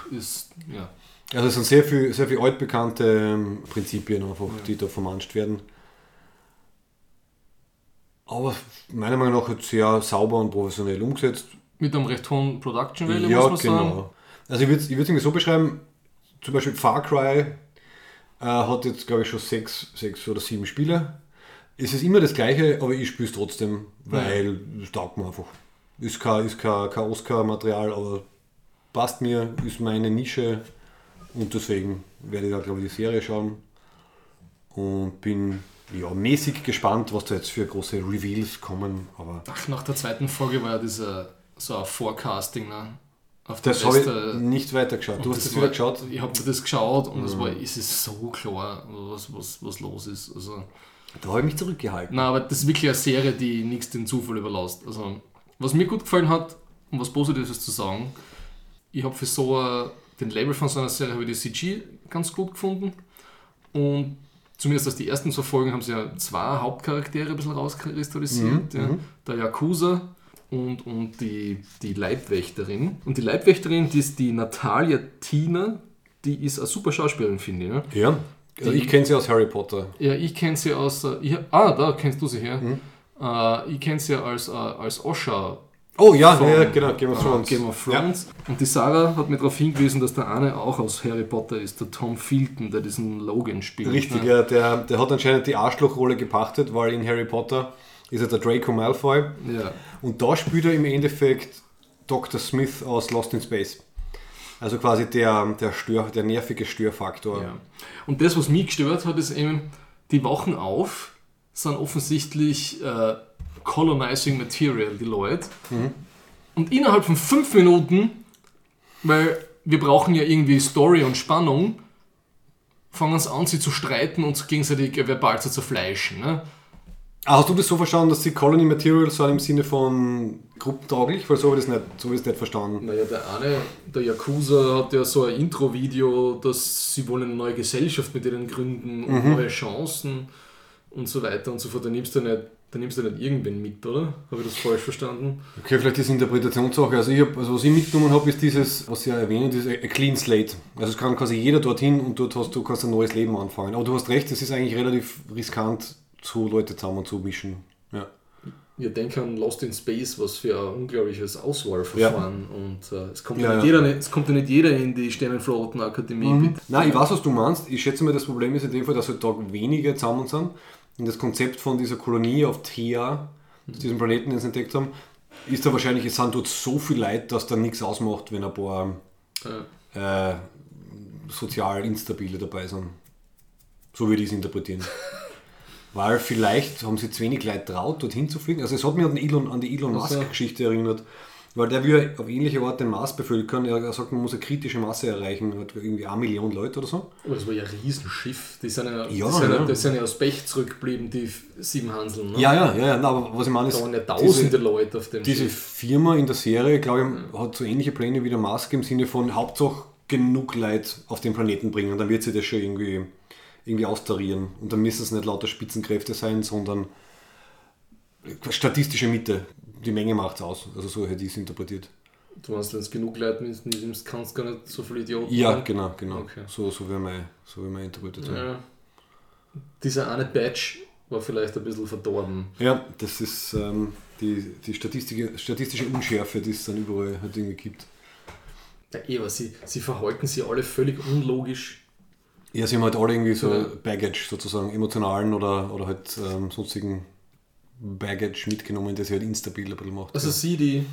ist, ja. Also es sind sehr viel, sehr viel altbekannte ähm, Prinzipien einfach, die da vermanscht werden. Aber meiner Meinung nach jetzt sehr sauber und professionell umgesetzt. Mit einem recht hohen Production Value, ja, muss man sagen. Also ich würde es ich irgendwie so beschreiben, zum Beispiel Far Cry äh, hat jetzt glaube ich schon sechs, sechs oder sieben Spiele. Es ist immer das gleiche, aber ich spiele es trotzdem, weil es taugt mir einfach. Ist kein, ist kein, kein Oscar-Material, aber passt mir, ist meine Nische und deswegen werde ich da glaube ich die Serie schauen und bin ja mäßig gespannt, was da jetzt für große Reveals kommen, aber Ach, nach der zweiten Folge war ja dieser so ein Forecasting, ne? Auf das habe ich nicht weitergeschaut. Du hast das war- wieder geschaut? Ich habe mir das geschaut und es Mhm. war, es ist so klar, was, was, was los ist. Also, Da habe ich mich zurückgehalten. na, aber das ist wirklich eine Serie, die nichts den Zufall überlässt. Also, was mir gut gefallen hat, um was Positives zu sagen, ich habe für so ein, den Label von so einer Serie habe ich die CG ganz gut gefunden und zumindest aus die ersten so Folgen haben sie ja zwei Hauptcharaktere ein bisschen rauskristallisiert. ja. Der Yakuza und, und die, die Leibwächterin. Und die Leibwächterin, die ist die Natalia Tina, die ist eine super Schauspielerin, finde ich. Ne? Ja. Also ich kenne sie aus Harry Potter. Ja, ich kenne sie aus. äh, Ich, ah, da kennst du sie her. Äh, ich kenne sie als, äh, als Osha. Oh ja, von, ja, genau, Game of äh, Thrones. Game of Thrones. Und die Sarah hat mir darauf hingewiesen, dass der eine auch aus Harry Potter ist, der Tom Felton, der diesen Logan spielt. Ja, richtig, ne? ja, der, der hat anscheinend die Arschlochrolle gepachtet, weil in Harry Potter ist er der Draco Malfoy. Ja. Und da spielt er im Endeffekt Dr. Smith aus Lost in Space. Also quasi der, der, Stör, der nervige Störfaktor. Ja. Und das, was mich gestört hat, ist eben, die wachen auf, sind offensichtlich äh, colonizing material, die Leute. Und innerhalb von fünf Minuten, weil wir brauchen ja irgendwie Story und Spannung, fangen sie an, sie zu streiten und gegenseitig verbal zu zerfleischen. Ne? Ah, hast du das so verstanden, dass die Colony Materials sind im Sinne von gruppentauglich? Weil so habe ich das nicht, so habe ich das nicht verstanden. Naja, der eine, der Yakuza, hat ja so ein Intro-Video, dass sie wollen eine neue Gesellschaft mit denen gründen und neue Chancen und so weiter und so fort. Da nimmst du nicht, da nimmst du nicht irgendwen mit, oder? Habe ich das falsch verstanden? Okay, vielleicht ist Interpretationssache. Also, ich hab, also was ich mitgenommen habe, ist dieses, was Sie ja erwähnen, dieses a clean slate. Also es kann quasi jeder dorthin und dort hast du kannst ein neues Leben anfangen. Aber du hast recht, es ist eigentlich relativ riskant, so Leute zusammen zu mischen. Ja. Wir denken an Lost in Space, was für ein unglaubliches Auswahlverfahren und äh, es, kommt ja Ja, nicht ja. Jeder, es kommt ja nicht jeder in die Sternenflottenakademie mit. Nein, ich weiß, was du meinst. Ich schätze mal, das Problem ist in dem Fall, dass halt da wenige zusammen sind. Und das Konzept von dieser Kolonie auf Thea, diesem Planeten, den sie entdeckt haben, ist da wahrscheinlich, es sind dort so viel Leute, dass da nichts ausmacht, wenn ein paar Äh, äh, sozial instabile dabei sind. So würde ich es interpretieren. Weil vielleicht haben sie zu wenig Leute traut, dorthin zu fliegen. Also es hat mich an, Elon, an die Elon. Musk-Geschichte erinnert. Weil der will auf ähnliche Art den Mars bevölkern. Er sagt, man muss eine kritische Masse erreichen. Hat irgendwie eine Million Leute oder so. aber das war ja ein Riesenschiff. Die sind ja, Ja, die sind ja. ja. die sind ja aus Pech zurückgeblieben, die sieben Hanseln. Ne? Ja, ja, ja, ja. Na, aber was ich meine ist, Da waren ja tausende Leute auf dem diese Schiff. Firma in der Serie, glaube ich, hat so ähnliche Pläne wie der Musk im Sinne von Hauptsache genug Leute auf den Planeten bringen. Und dann wird sie das schon irgendwie, irgendwie austarieren. Und dann müssen es nicht lauter Spitzenkräfte sein, sondern statistische Mitte. Die Menge macht es aus. Also so hätte ich es interpretiert. Du meinst, wenn es genug Leute nimmst, kannst du gar nicht so viele Idioten Ja, sein? genau, genau. Okay. So, so wäre meine, so Interpretation. Ja. Ja. Dieser eine Badge war vielleicht ein bisschen verdorben. das ist ähm, die, die statistische, statistische Unschärfe, die es dann überall halt irgendwie gibt. Ja, eh, aber sie, sie verhalten sich alle völlig unlogisch. Ja, sie haben halt alle irgendwie so Ja. Baggage sozusagen, emotionalen oder, oder halt ähm, sonstigen Baggage mitgenommen, das sie halt instabil ein bisschen macht. Also ja. sie, die,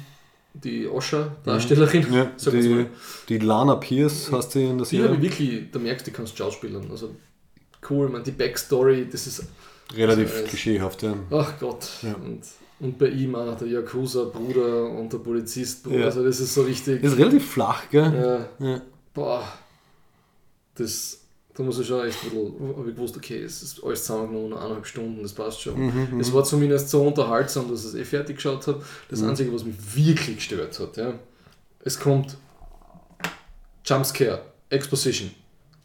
die Osha-Darstellerin, ja, sag jetzt die, die Lana Pierce hast du in der die habe ich Serie. wirklich, da merkst du, die kannst schauspielern. Also cool, man, die Backstory, das ist, Relativ Also, klischeehaft, ja. ach Gott. Ja. Und, und bei ihm auch der Yakuza-Bruder und der Polizist-Bruder, Ja. also das ist so richtig, Ist relativ flach, gell? äh, Ja. boah, das, da muss ich schon echt ein bisschen, habe ich gewusst, okay, es ist alles zusammengenommen, eineinhalb Stunden, das passt schon. Mhm, es war zumindest so unterhaltsam, dass ich es eh fertig geschaut habe. Das Mhm. Einzige, was mich wirklich gestört hat, ja, es kommt Jumpscare, Exposition,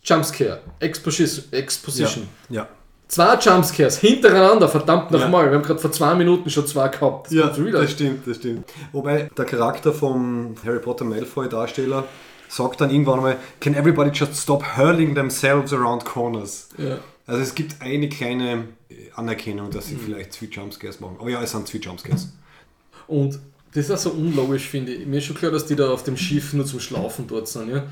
Jumpscare, Exposition, Exposition. Ja. Zwei Jumpscares hintereinander, verdammt Ja. nochmal. Wir haben gerade vor zwei Minuten schon zwei gehabt. Das Ja, das stimmt, das stimmt. Wobei der Charakter vom Harry Potter Malfoy-Darsteller sagt dann irgendwann mal, can everybody just stop hurling themselves around corners? Ja. Also es gibt eine kleine äh, Anerkennung, dass Mhm. sie vielleicht zu viel Jumpscares machen. Aber ja, es sind viel Jumpscares. Und das ist auch so unlogisch, finde ich. Mir ist schon klar, dass die da auf dem Schiff nur zum Schlafen dort sind, ja.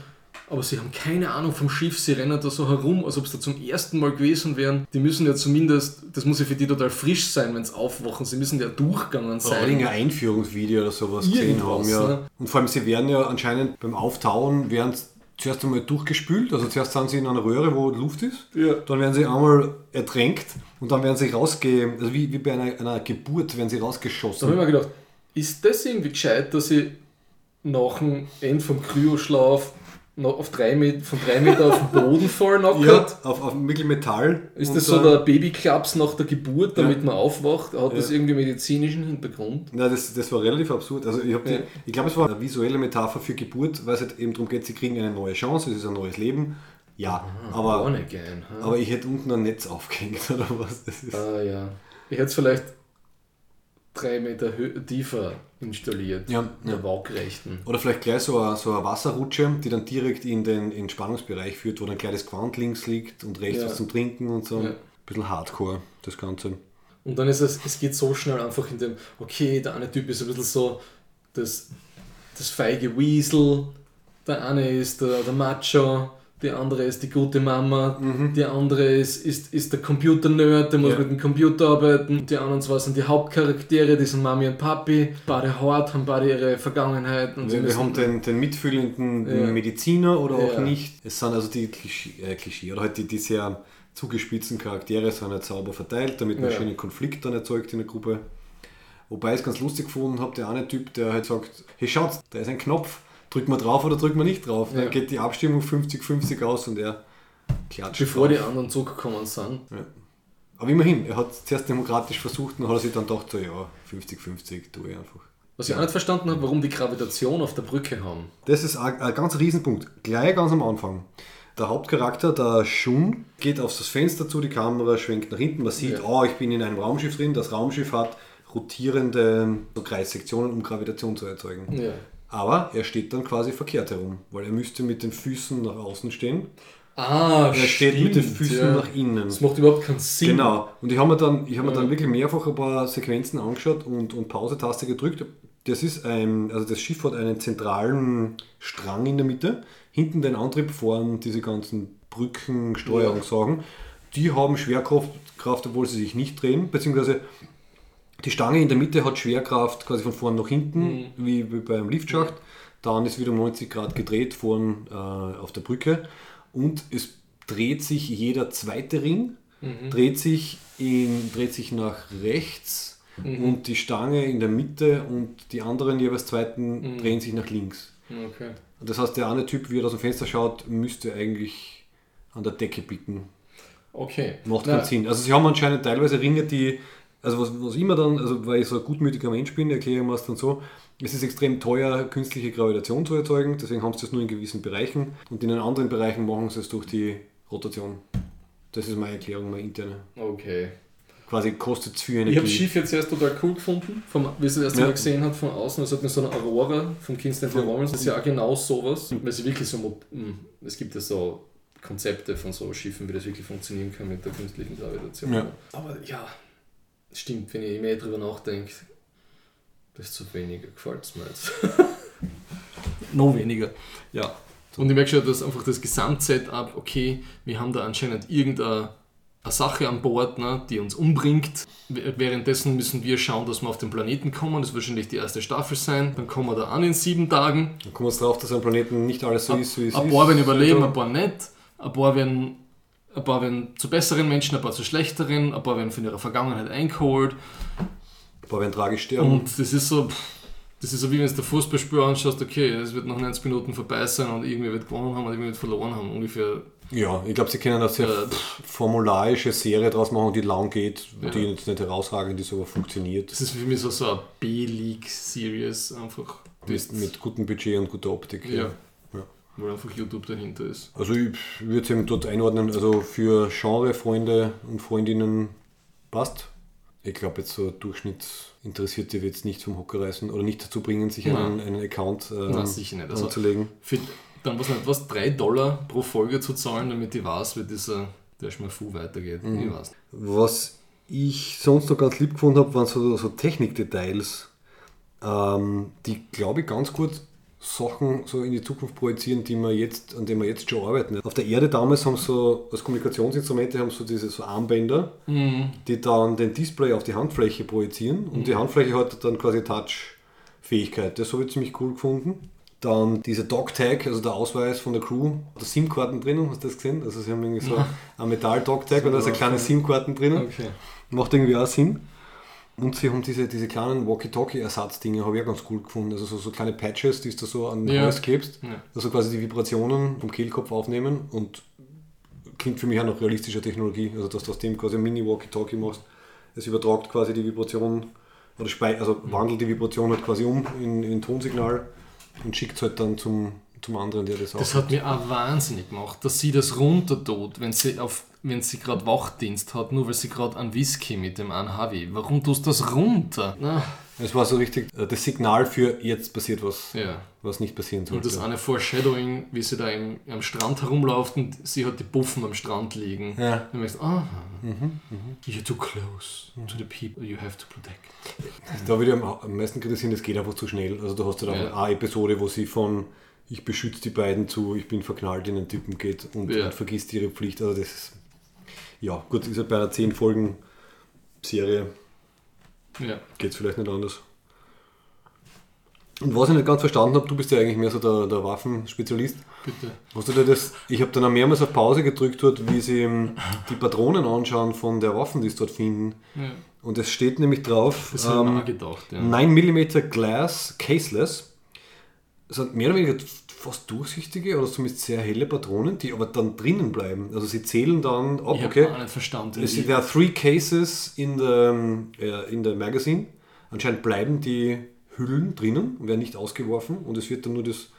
Aber sie haben keine Ahnung vom Schiff, sie rennen da so herum, als ob sie da zum ersten Mal gewesen wären. Die müssen ja zumindest, das muss ja für die total frisch sein, wenn sie aufwachen. Sie müssen ja durchgegangen Oder sein. irgendein Einführungsvideo oder sowas gesehen haben. Irgendwas, Ja. ne? Und vor allem, sie werden ja anscheinend beim Auftauen, werden sie zuerst einmal durchgespült. Also zuerst sind sie in einer Röhre, wo Luft ist. Ja. Dann werden sie einmal ertränkt und dann werden sie rausge... Also wie, wie bei einer, einer Geburt werden sie Da rausgeschossen. habe ich mir gedacht, ist das irgendwie gescheit, dass ich nach dem Ende vom Kryoschlaf noch auf drei Met von drei Meter auf den Boden fallen Ja, nackert? auf, auf wirklich Metall. Ist das so der Babyklaps nach der Geburt, damit Ja. man aufwacht? Hat das Ja. irgendwie medizinischen Hintergrund? Na, das, das war relativ absurd. Also ich, die, ich glaube, es war eine visuelle Metapher für Geburt, weil es halt eben darum geht, sie kriegen eine neue Chance, es ist ein neues Leben. Ja, Born aber, again. ha? aber ich hätte unten ein Netz aufgehängt oder was. Das ist, Ah ja. Ich hätte es vielleicht drei Meter tiefer installiert. Ja, der ja. Waagrechten. Oder vielleicht gleich so eine, so eine Wasserrutsche, die dann direkt in den Entspannungsbereich führt, wo dann gleich das Quant links liegt und rechts Ja. was zum Trinken und so. Ja. Ein bisschen Hardcore, das Ganze. Und dann ist es, es geht so schnell einfach in dem, okay, der eine Typ ist ein bisschen so das, das feige Weasel, der eine ist der, der Macho, die andere ist die gute Mama, die andere ist, ist, ist der Computer-Nerd, der muss Ja. mit dem Computer arbeiten, die anderen zwei sind die Hauptcharaktere, die sind Mami und Papi, beide hart, haben beide ihre Vergangenheit. Und Wir, wir haben den, den mitfühlenden Ja. Mediziner oder auch Ja. nicht. Es sind also die Klischee, äh, Klischee oder halt die, die sehr zugespitzten Charaktere sind nicht sauber verteilt, damit man Ja. schönen Konflikt dann erzeugt in der Gruppe. Wobei ich es ganz lustig gefunden habe, der eine Typ, der halt sagt, hey schaut, da ist ein Knopf, drückt man drauf oder drückt man nicht drauf. Ja. Dann geht die Abstimmung 50-50 aus und er klatscht Bevor die drauf. anderen zurückgekommen sind. Aber immerhin, er hat es zuerst demokratisch versucht und hat er sich dann gedacht, so ja, 50-50 tue ich einfach. Was ich auch nicht verstanden habe, warum die Gravitation auf der Brücke haben. Das ist ein, ein ganz Riesenpunkt. Gleich ganz am Anfang. Der Hauptcharakter, der Shun, geht auf das Fenster zu, die Kamera schwenkt nach hinten. Man sieht, Ja. oh, ich bin in einem Raumschiff drin. Das Raumschiff hat rotierende so Kreissektionen, um Gravitation zu erzeugen. Ja. Aber er steht dann quasi verkehrt herum, weil er müsste mit den Füßen nach außen stehen. Ah, Er steht mit den stimmt, Füßen ja. nach innen. Das macht überhaupt keinen Sinn. Genau. Und ich habe mir dann, ich habe mir Ja. dann wirklich mehrfach ein paar Sequenzen angeschaut und, und Pause-Taste gedrückt. Das ist ein, also das Schiff hat einen zentralen Strang in der Mitte. Hinten den Antrieb, vorn diese ganzen Brücken, Steuerungssachen. Die haben Schwerkraft, Kraft, obwohl sie sich nicht drehen, beziehungsweise die Stange in der Mitte hat Schwerkraft quasi von vorn nach hinten, wie, wie beim Liftschacht. Dann ist wieder um 90 Grad gedreht vorn äh, auf der Brücke. Und es dreht sich jeder zweite Ring, dreht, sich in, dreht sich nach rechts und die Stange in der Mitte und die anderen jeweils zweiten drehen sich nach links. Okay. Das heißt, der eine Typ, wie er aus dem Fenster schaut, müsste eigentlich an der Decke bicken. Okay. Macht keinen Sinn. Also sie haben anscheinend teilweise Ringe, die, also was, was immer dann, also weil ich so ein gutmütiger Mensch bin, erkläre ich mir es dann so, es ist extrem teuer, künstliche Gravitation zu erzeugen, deswegen haben sie das nur in gewissen Bereichen und in den anderen Bereichen machen sie es durch die Rotation. Das ist meine Erklärung, meine interne. Okay. Quasi kostet es viel Ich habe Energie. das Schiff jetzt erst total cool gefunden, vom, wie ich es das erste Ja. Mal gesehen habe von außen. Es hat mir so eine Aurora von Kingston Romans. Das ist ja auch genau sowas. Weil sie wirklich so, mm, es gibt ja so Konzepte von so Schiffen, wie das wirklich funktionieren kann mit der künstlichen Gravitation. Ja. Aber ja, stimmt, wenn ich mehr drüber nachdenke, desto weniger gefällt es mir jetzt. Noch weniger. Ja. Und ich merke schon, dass einfach das Gesamtsetup, okay, wir haben da anscheinend irgendeine eine Sache an Bord, ne, die uns umbringt. Währenddessen müssen wir schauen, dass wir auf den Planeten kommen. Das wird wahrscheinlich die erste Staffel sein. Dann kommen wir da an in sieben Tagen. Dann kommen wir drauf, dass am Planeten nicht alles so ist, wie es Ein ist. paar werden überleben, ein paar nicht. Ein paar werden, ein paar werden zu besseren Menschen, ein paar zu schlechteren. Ein paar werden von ihrer Vergangenheit eingeholt. Ein paar werden tragisch sterben. Und das ist so, das ist so wie wenn du das Fußballspiel anschaust, okay, es wird nach 90 Minuten vorbei sein und irgendwie wird gewonnen haben und irgendwie wird verloren haben. Ungefähr. Ja, ich glaube, sie können eine sehr Äh, formularische Serie draus machen, die lang geht, Ja. die jetzt nicht herausragend ist, aber funktioniert. Das ist für mich so, so eine B-League-Series einfach. Mit, mit gutem Budget und guter Optik. Ja. Ja. Wo einfach YouTube dahinter ist. Also ich würde es eben dort einordnen, also für Genre-Freunde und Freundinnen passt. Ich glaube jetzt so Durchschnittsinteressierte wird es nicht vom Hocker reißen oder nicht dazu bringen, sich einen, einen Account ähm, Nein, sicher nicht. Also- anzulegen. Für, dann was nicht, was, 3 Dollar pro Folge zu zahlen, damit ich weiß, wie dieser der Schmafu weitergeht. Mhm. Ich weiß. Was ich sonst noch ganz lieb gefunden habe, waren so, so Technikdetails, ähm, die, glaube ich, ganz gut Sachen so in die Zukunft projizieren, die wir jetzt, an denen wir jetzt schon arbeiten. Auf der Erde damals haben sie so, als Kommunikationsinstrumente haben so diese so Armbänder, die dann den Display auf die Handfläche projizieren und die Handfläche hat dann quasi Touch-Fähigkeit. Das habe ich ziemlich cool gefunden. Dann dieser Dog-Tag, also der Ausweis von der Crew, da SIM-Karten drinnen, hast du das gesehen? Also sie haben irgendwie so ein Metall-Dog-Tag und da ist eine kleine SIM-Karten drinnen. Okay. Macht irgendwie auch Sinn. Und sie haben diese, diese kleinen Walkie-Talkie-Ersatzdinge, habe ich auch ganz cool gefunden. Also so, so kleine Patches, die du so an den Ja. Hals klebst, Ja. also quasi die Vibrationen vom Kehlkopf aufnehmen und klingt für mich auch nach realistischer Technologie. Also dass du aus dem quasi ein Mini-Walkie-Talkie machst. Es übertragt quasi die Vibration oder also wandelt die Vibration halt quasi um in, in Tonsignal und schickt es halt dann zum, zum anderen, der das auch. Das hat mir auch wahnsinnig gemacht, dass sie das runter tut, wenn sie auf wenn sie gerade Wachdienst hat, nur weil sie gerade einen Whisky mit dem Anhavi. Warum tust du das runter? Na, es war so richtig äh, das Signal für jetzt passiert was, ja. was nicht passieren Und sollte. das eine Foreshadowing, wie sie da im, am Strand herumläuft und sie hat die Buffen am Strand liegen. Ja. Dann merkst du, ah, you're too close to the people you have to protect. Da würde ich am, am meisten kritisieren, das geht einfach zu schnell. Also du hast ja dann Ja. eine Episode, wo sie von ich beschütze die beiden zu, ich bin verknallt in einen Typen geht und, Ja. und vergisst ihre Pflicht. Also das ist, ja gut, ist ja bei einer 10 Folgen Serie Ja. geht es vielleicht nicht anders. Und was ich nicht ganz verstanden habe, du bist ja eigentlich mehr so der, der Waffenspezialist. Bitte. Hast du dir das, ich habe dann auch mehrmals auf Pause gedrückt dort, wie sie ähm, die Patronen anschauen von der Waffen, die sie dort finden. Ja. Und es steht nämlich drauf, Das ähm, gedacht. Ja. 9 mm Glass Caseless. Das sind mehr oder weniger fast durchsichtige oder zumindest sehr helle Patronen, die aber dann drinnen bleiben. Also sie zählen dann ab, ich habe okay. auch nicht verstanden. Es there are three cases in the, äh, in the magazine. Anscheinend bleiben die Hüllen drinnen, werden nicht ausgeworfen und es wird dann nur das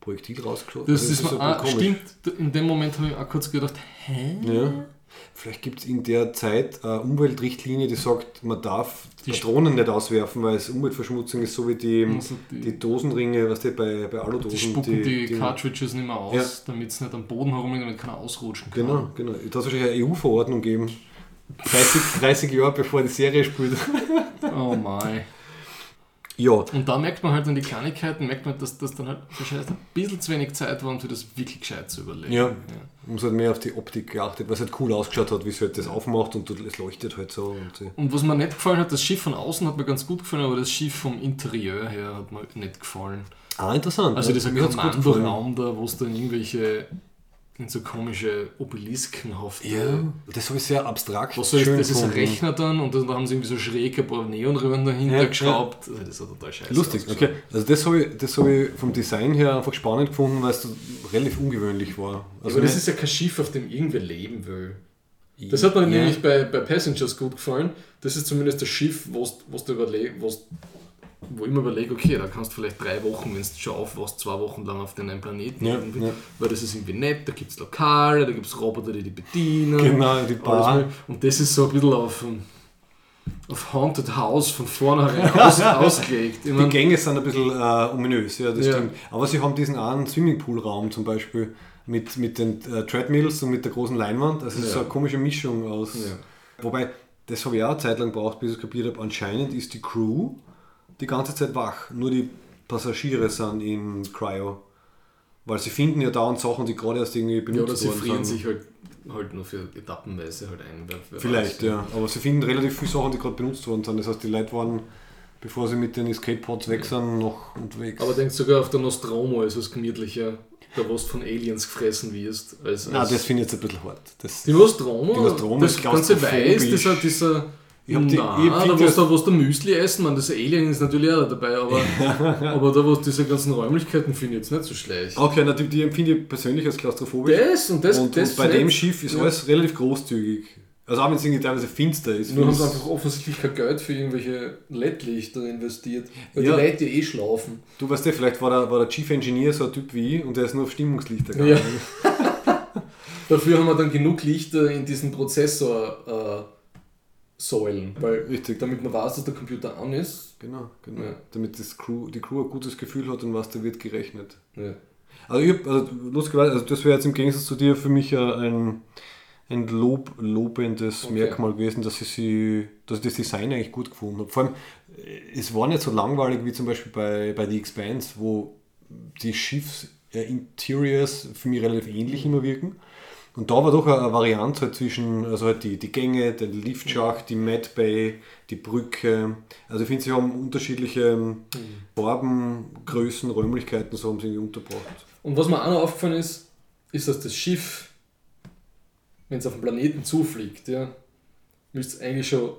Projektil rausgeschossen. Das Also ist, so mir, ah, komisch. stimmt, in dem Moment habe ich auch kurz gedacht, hä? Ja. Vielleicht gibt es in der Zeit eine Umweltrichtlinie, die sagt, man darf Die Patronen nicht auswerfen, weil es Umweltverschmutzung ist, so wie die, Also die- die, Dosenringe, was die bei, bei Aludosen. Die spucken die, Cartridges nicht mehr aus, Ja. damit es nicht am Boden herumliegt, damit keiner ausrutschen kann. Genau, genau. Da hat es wahrscheinlich eine EU-Verordnung geben. 30, 30 Jahre bevor die Serie spielt. Oh mein. Ja, Und da merkt man halt an die Kleinigkeiten, merkt man, dass das dann halt wahrscheinlich ein bisschen zu wenig Zeit war, um für das wirklich gescheit zu überlegen. Ja. man hat mehr auf die Optik geachtet, weil es halt cool ausgeschaut hat, wie sie halt das aufmacht und es leuchtet halt so. Und Und was mir nicht gefallen hat, das Schiff von außen hat mir ganz gut gefallen, aber das Schiff vom Interieur her hat mir nicht gefallen. ah, interessant. Also Ja, dieser. Kommandoraum da, wo es dann irgendwelche in so komische Obeliskenhafte. Ja, das habe ich sehr abstrakt. Was das? schön Das ist ein. Rechner dann und dann haben sie irgendwie so schräg ein paar Neonröhren dahinter Ja, geschraubt. Also das hat total scheiße Lustig, okay. Also das habe ich, das hab ich vom Design her einfach spannend gefunden, weil es relativ ungewöhnlich war. Also aber das ist ja kein Schiff, auf dem irgendwer leben will. Das hat mir Ja. nämlich bei, bei Passengers gut gefallen. Das ist zumindest das Schiff, wo's du überleg, wo's, wo ich mir überlege, okay, da kannst du vielleicht drei Wochen, wenn du schon aufwachst, zwei Wochen lang auf den einen Planeten. Ja, irgendwie, ja. Weil das ist irgendwie nett, da gibt es Lokale, da gibt es Roboter, die die bedienen. Genau, die Bar. Und das ist so ein bisschen auf, ähm, auf Haunted House von vornherein aus, ausgelegt. Ich Die mein, Gänge sind ein bisschen äh, ominös, ja, das Ja. stimmt. Aber sie haben diesen einen Swimmingpool-Raum zum Beispiel mit, mit den äh, Treadmills und mit der großen Leinwand. Also es ist so eine komische Mischung aus. Wobei, das habe ich auch eine Zeit lang gebraucht, bis ich es kapiert habe. Anscheinend ist die Crew die ganze Zeit wach. Nur die Passagiere sind in Cryo. Weil sie finden ja dauernd Sachen, die gerade erst irgendwie ja, benutzt oder sie frieren sind. sich halt, halt nur für etappenweise halt ein. Wer, wer Vielleicht, weiß. ja. Aber sie finden relativ viele Sachen, die gerade benutzt worden sind. Das heißt, die Leute waren, bevor sie mit den Escape Pods weg sind, noch unterwegs. Aber denkst sogar auf der Nostromo ist es gemütlicher, da wo du von Aliens gefressen wirst. Als, als das finde ich jetzt ein bisschen hart. Das, die Nostromo, Die Nostromo das ist ganze Weiß, dieser, dieser Ich hab die- na, ich da find wo das- du da, wo's da Müsli essen, man, das Alien ist natürlich auch dabei, aber, aber da wo diese ganzen Räumlichkeiten finde ich jetzt nicht so schlecht. okay, na, die, die empfinde ich persönlich als klaustrophobisch. Das und das, und, das und bei dem Schiff ist Ja. alles relativ großzügig. Also auch wenn es irgendwie teilweise finster ist. Nur haben sie einfach offensichtlich kein Geld für irgendwelche LED-Lichter investiert, weil Ja. die Leute eh schlafen. Du weißt ja, vielleicht war der, war der Chief Engineer so ein Typ wie ich und der ist nur auf Stimmungslichter Ja. gegangen. Dafür haben wir dann genug Lichter in diesen Prozessor äh, Säulen, weil Richtig. damit man weiß, dass der Computer an ist. Genau, genau. Ja. Damit das Crew, die Crew ein gutes Gefühl hat und was da wird gerechnet. Ja. Also ich hab, also lustigerweise, also das wäre jetzt im Gegensatz zu dir für mich ein, ein Lob, lobendes Okay. Merkmal gewesen, dass ich, sie, dass ich das Design eigentlich gut gefunden habe. Vor allem, äh, es war nicht so langweilig wie zum Beispiel bei, bei The Expanse, wo die Schiffs-Interiors für mich relativ ähnlich immer wirken. Und da war doch eine, Variante halt zwischen, also halt die, die Gänge, der Liftschacht, die Mad Bay, die Brücke. Also ich finde, sie haben unterschiedliche Farben, Größen, Räumlichkeiten, so haben sie irgendwie untergebracht. Und was mir auch noch aufgefallen ist, ist, dass das Schiff, wenn es auf den Planeten zufliegt, ja, müsste es eigentlich schon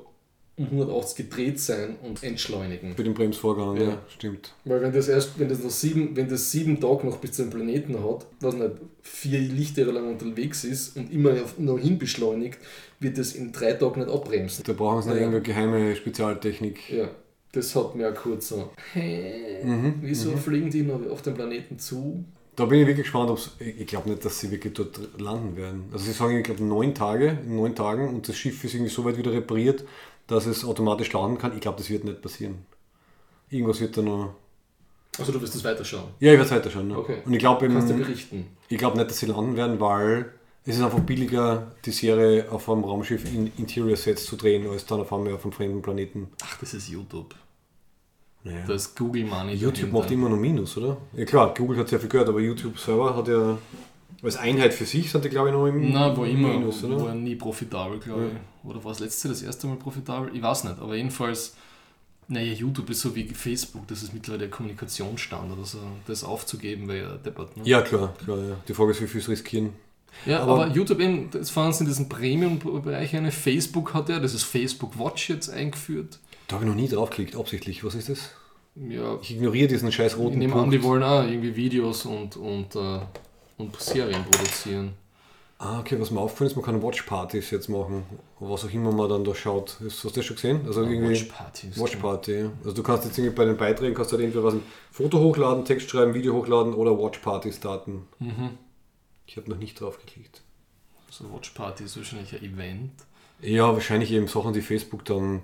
um 180 gedreht sein und entschleunigen. Für den Bremsvorgang, ja, Ja. stimmt. Weil wenn das erst, wenn das noch sieben, wenn das sieben Tage noch bis zum Planeten hat, was nicht vier Lichtjahre lang unterwegs ist und immer noch hin beschleunigt, wird das in drei Tagen nicht abbremsen. Da brauchen sie noch Ja. irgendeine geheime Spezialtechnik. Ja, das hat mir auch kurz so. Hä? Mhm, Wieso fliegen die noch auf den Planeten zu? Da bin ich wirklich gespannt, ob ich glaube nicht, dass sie wirklich dort landen werden. Also sie sagen, ich glaube, neun Tage, in neun Tagen und das Schiff ist irgendwie so weit wieder repariert, dass es automatisch landen kann. Ich glaube, das wird nicht passieren. Irgendwas wird da noch. Also du wirst das weiterschauen. Ja, ich werde es weiterschauen. Ne? Okay. Und ich glaube Kannst du berichten. ich glaube nicht, dass sie landen werden, weil es ist einfach billiger, die Serie auf einem Raumschiff in Interior Sets zu drehen, als dann auf einmal auf einem fremden Planeten. Ach, das ist YouTube. Naja. Da ist Google Money. YouTube dahinter. macht immer noch Minus, oder? Ja klar, Google hat sehr viel gehört, aber YouTube selber hat ja als Einheit für sich sind die glaube ich noch im Nein, war immer, Minus, oder? war nie profitabel, glaube ich. Oder war es letzte das erste Mal profitabel? Ich weiß nicht, aber jedenfalls, naja, YouTube ist so wie Facebook, das ist mittlerweile der Kommunikationsstandard, also das aufzugeben wäre ja deppert. Ne? Ja, klar, klar, ja. Die Frage ist, wie viel sie riskieren. Ja, Aber- aber, YouTube eben, das fahren sie in diesen Premium-Bereich eine. Facebook hat ja, das ist Facebook Watch jetzt eingeführt. Da habe ich noch nie draufgeklickt, absichtlich. Was ist das? Ja, Ich ignoriere diesen scheiß ich roten nehme Punkt. an, die wollen auch irgendwie Videos und, und, äh, und Serien produzieren. Ah, okay, was mir aufgefallen ist, man kann Watchpartys jetzt machen. Was auch immer man dann da schaut. Hast du das schon gesehen? Also irgendwie Watchpartys. Watchparty, ja. Also du kannst jetzt irgendwie bei den Beiträgen kannst du halt entweder was ein Foto hochladen, Text schreiben, Video hochladen oder Watchparty starten. Mhm. Ich habe noch nicht drauf geklickt. So Watchparty ist wahrscheinlich ein Event. Ja, wahrscheinlich eben Sachen, die Facebook dann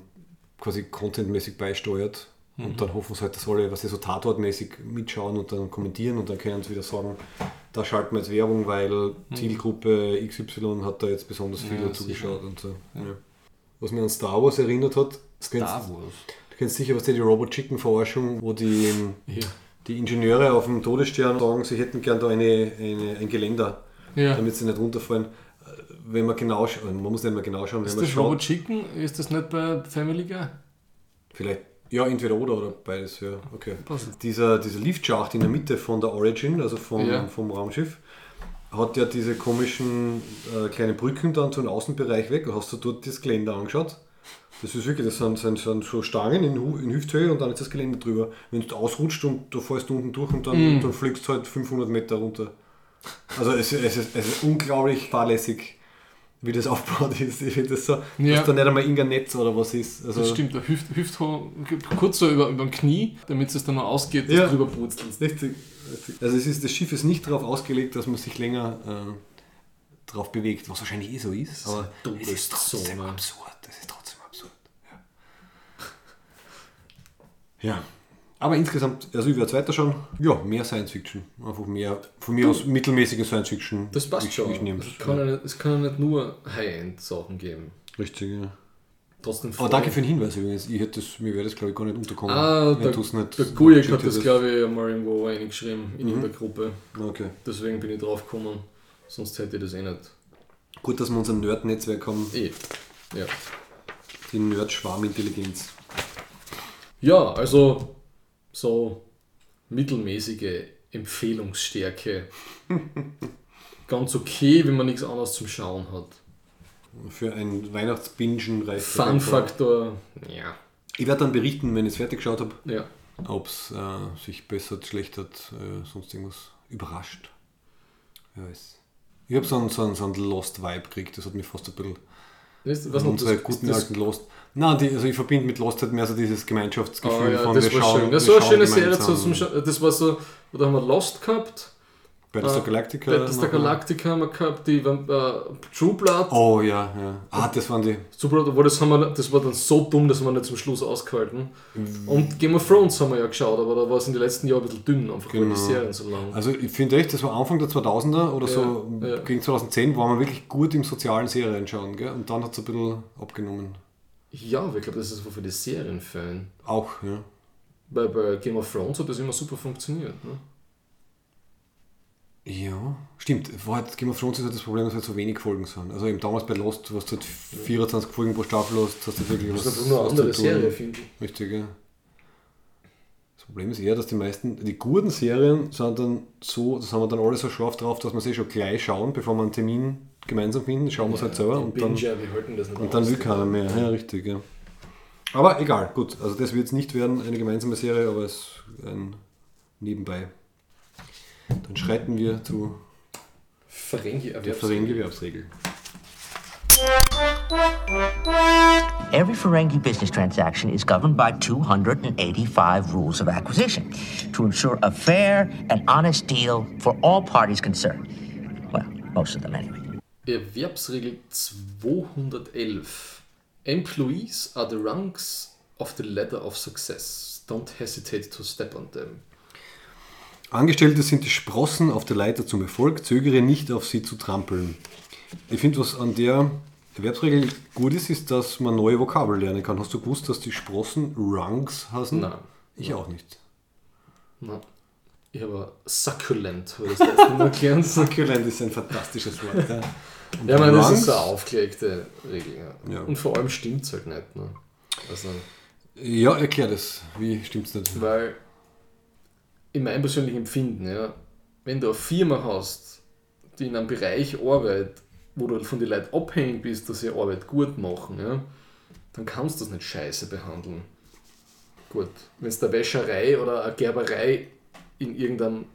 quasi contentmäßig beisteuert. Mhm. Und dann hoffen sie halt, dass alle, was sie so tatortmäßig mitschauen und dann kommentieren und dann können sie wieder sagen, da schalten wir jetzt Werbung, weil Zielgruppe XY hat da jetzt besonders viel Mhm. Ja, zugeschaut und so. Ja. Was mir an Star Wars erinnert hat, das kennst, Star Wars. du kennst sicher, was die, die Robot Chicken Forschung, wo die, Ja. die Ingenieure auf dem Todesstern sagen, sie hätten gern da eine, eine, ein Geländer, damit sie nicht runterfallen. Äh, Wenn man genau schaut, man muss nicht mehr genau schauen, wenn Ist man das schaut. Robot Chicken? Ist das nicht bei Family Guy? Vielleicht, ja, entweder oder oder beides, ja. Okay. Passt. Dieser, dieser Liftschacht in der Mitte von der Origin, also vom, Ja. vom Raumschiff, hat ja diese komischen äh, kleinen Brücken dann zu einem Außenbereich weg. Hast du dort das Geländer angeschaut? Das ist wirklich, das sind, sind, sind so Stangen in, in Hüfthöhe und dann ist das Geländer drüber. Wenn du ausrutscht und du fällst unten durch und dann, dann fliegst du halt 500 Meter runter. Also es, es, ist, es ist unglaublich fahrlässig, wie das aufgebaut ist. Ich finde das so, Ja. dass da nicht einmal irgendein Netz oder was ist. Also, Das stimmt, der Hüft, Hüftho kurz so über, über dem Knie, damit es dann noch ausgeht, dass Ja. du drüber brutzelst. Richtig, richtig. Also es ist, das Schiff ist nicht darauf ausgelegt, dass man sich länger äh, drauf bewegt, was wahrscheinlich eh so ist. aber eine es ist trotzdem Todeszone. absurd. Es ist trotzdem absurd. Ja. ja. Aber insgesamt, also ich werde weiter schauen. Ja, mehr Science Fiction. Einfach mehr, von mir aus mittelmäßige Science Fiction. Das passt ich, schon. Ich nehme es, kann ja nicht, es kann ja nicht nur High-End-Sachen geben. Richtig, ja. Trotzdem Aber danke für den Hinweis übrigens. Ich hätte das, mir wäre das glaube ich gar nicht unterkommen. Ah, der, nicht- der Gujek hat das, glaube ich, einmal irgendwo reingeschrieben in irgendeiner Gruppe. Okay. Deswegen bin ich drauf gekommen. Sonst hätte ich das eh nicht. Gut, dass wir unser Nerd-Netzwerk haben. Eh. Ja. Die Nerd-Schwarmintelligenz. ja, also so mittelmäßige Empfehlungsstärke. Ganz okay, wenn man nichts anderes zum Schauen hat. Für ein Weihnachtsbingen reicht das. Fun-Faktor, ja. Ich werde dann berichten, wenn ich es fertig geschaut habe, Ja. ob es äh, sich bessert, schlechtert, äh, sonst irgendwas überrascht. Weiß. Ich habe so einen, so, einen, so einen Lost-Vibe gekriegt, das hat mich fast ein bisschen was an unsere das, guten das, alten Lost. Nein, die, also ich verbinde mit Lost halt mehr so dieses Gemeinschaftsgefühl Oh, ja, von das wir war schauen, schön. Das wir war eine schöne Serie gemeinsam. zum Das war so, da haben wir Lost gehabt, Battlestar äh, Galactica. Battlestar. Galactica haben wir gehabt, die äh, True Blood. Oh ja, ja. Ah, das waren die. True Blood, aber das, haben wir, das war dann so dumm, dass wir nicht zum Schluss ausgehalten. Mhm. Und Game of Thrones haben wir ja geschaut, aber da war es in den letzten Jahren ein bisschen dünn, einfach weil Genau. die Serien so lang Also ich finde echt, das war Anfang der 2000er oder Ja, so ja. gegen 2010, war man wirklich gut im sozialen Serien schauen, gell? Und dann hat es ein bisschen abgenommen. Ja, aber ich glaube, das ist so für die Serienfan. Auch, ja. Bei, bei Game of Thrones hat das immer super funktioniert. Ne? Ja, stimmt. War halt, Game of Thrones ist halt das Problem, dass halt so wenig Folgen sind. Also eben damals bei Lost, was du halt 24 Folgen pro Staffel hast, hast du wirklich Das was, ist einfach nur eine andere. Serie, finde ich. Richtig, ja. Das Problem ist eher, dass die meisten, die guten Serien sind dann so, das haben wir dann alle so scharf drauf, dass wir sie schon gleich schauen, bevor wir einen Termin gemeinsam finden, schauen wir es halt selber und dann, Binger, wir halten das nicht und dann will keiner mehr. Ja, richtig, ja. Aber egal, gut. Also das wird es nicht werden, eine gemeinsame Serie, aber es ist ein Nebenbei. Dann schreiten wir zu Ferengi der. Thank Every Ferengi business transaction is governed by 285 rules of acquisition to ensure a fair and honest deal for all parties concerned. Well, most of them anyway. Erwerbsregel 211. Employees are the rungs of the ladder of success. Don't hesitate to step on them. Angestellte sind die Sprossen auf der Leiter zum Erfolg, zögere nicht auf sie zu trampeln. Ich finde, was an der Erwerbsregel gut ist, ist, dass man neue Vokabeln lernen kann. Hast du gewusst, dass die Sprossen Rungs heißen? Nein. Ich auch nicht. Na, ich habe succulent. Succulent ist ein fantastisches Wort. Ja, Ja, meine, das ist eine aufgelegte Regel. Ja. Ja. Und vor allem stimmt es halt nicht. Ne? Also, Ja, erklär das. Wie stimmt's nicht? weil in meinem persönlichen Empfinden, ja, wenn du eine Firma hast, die in einem Bereich arbeitet, wo du von den Leuten abhängig bist, dass sie Arbeit gut machen, ja, dann kannst du das nicht scheiße behandeln. Gut, wenn du eine Wäscherei oder eine Gerberei in irgendeinem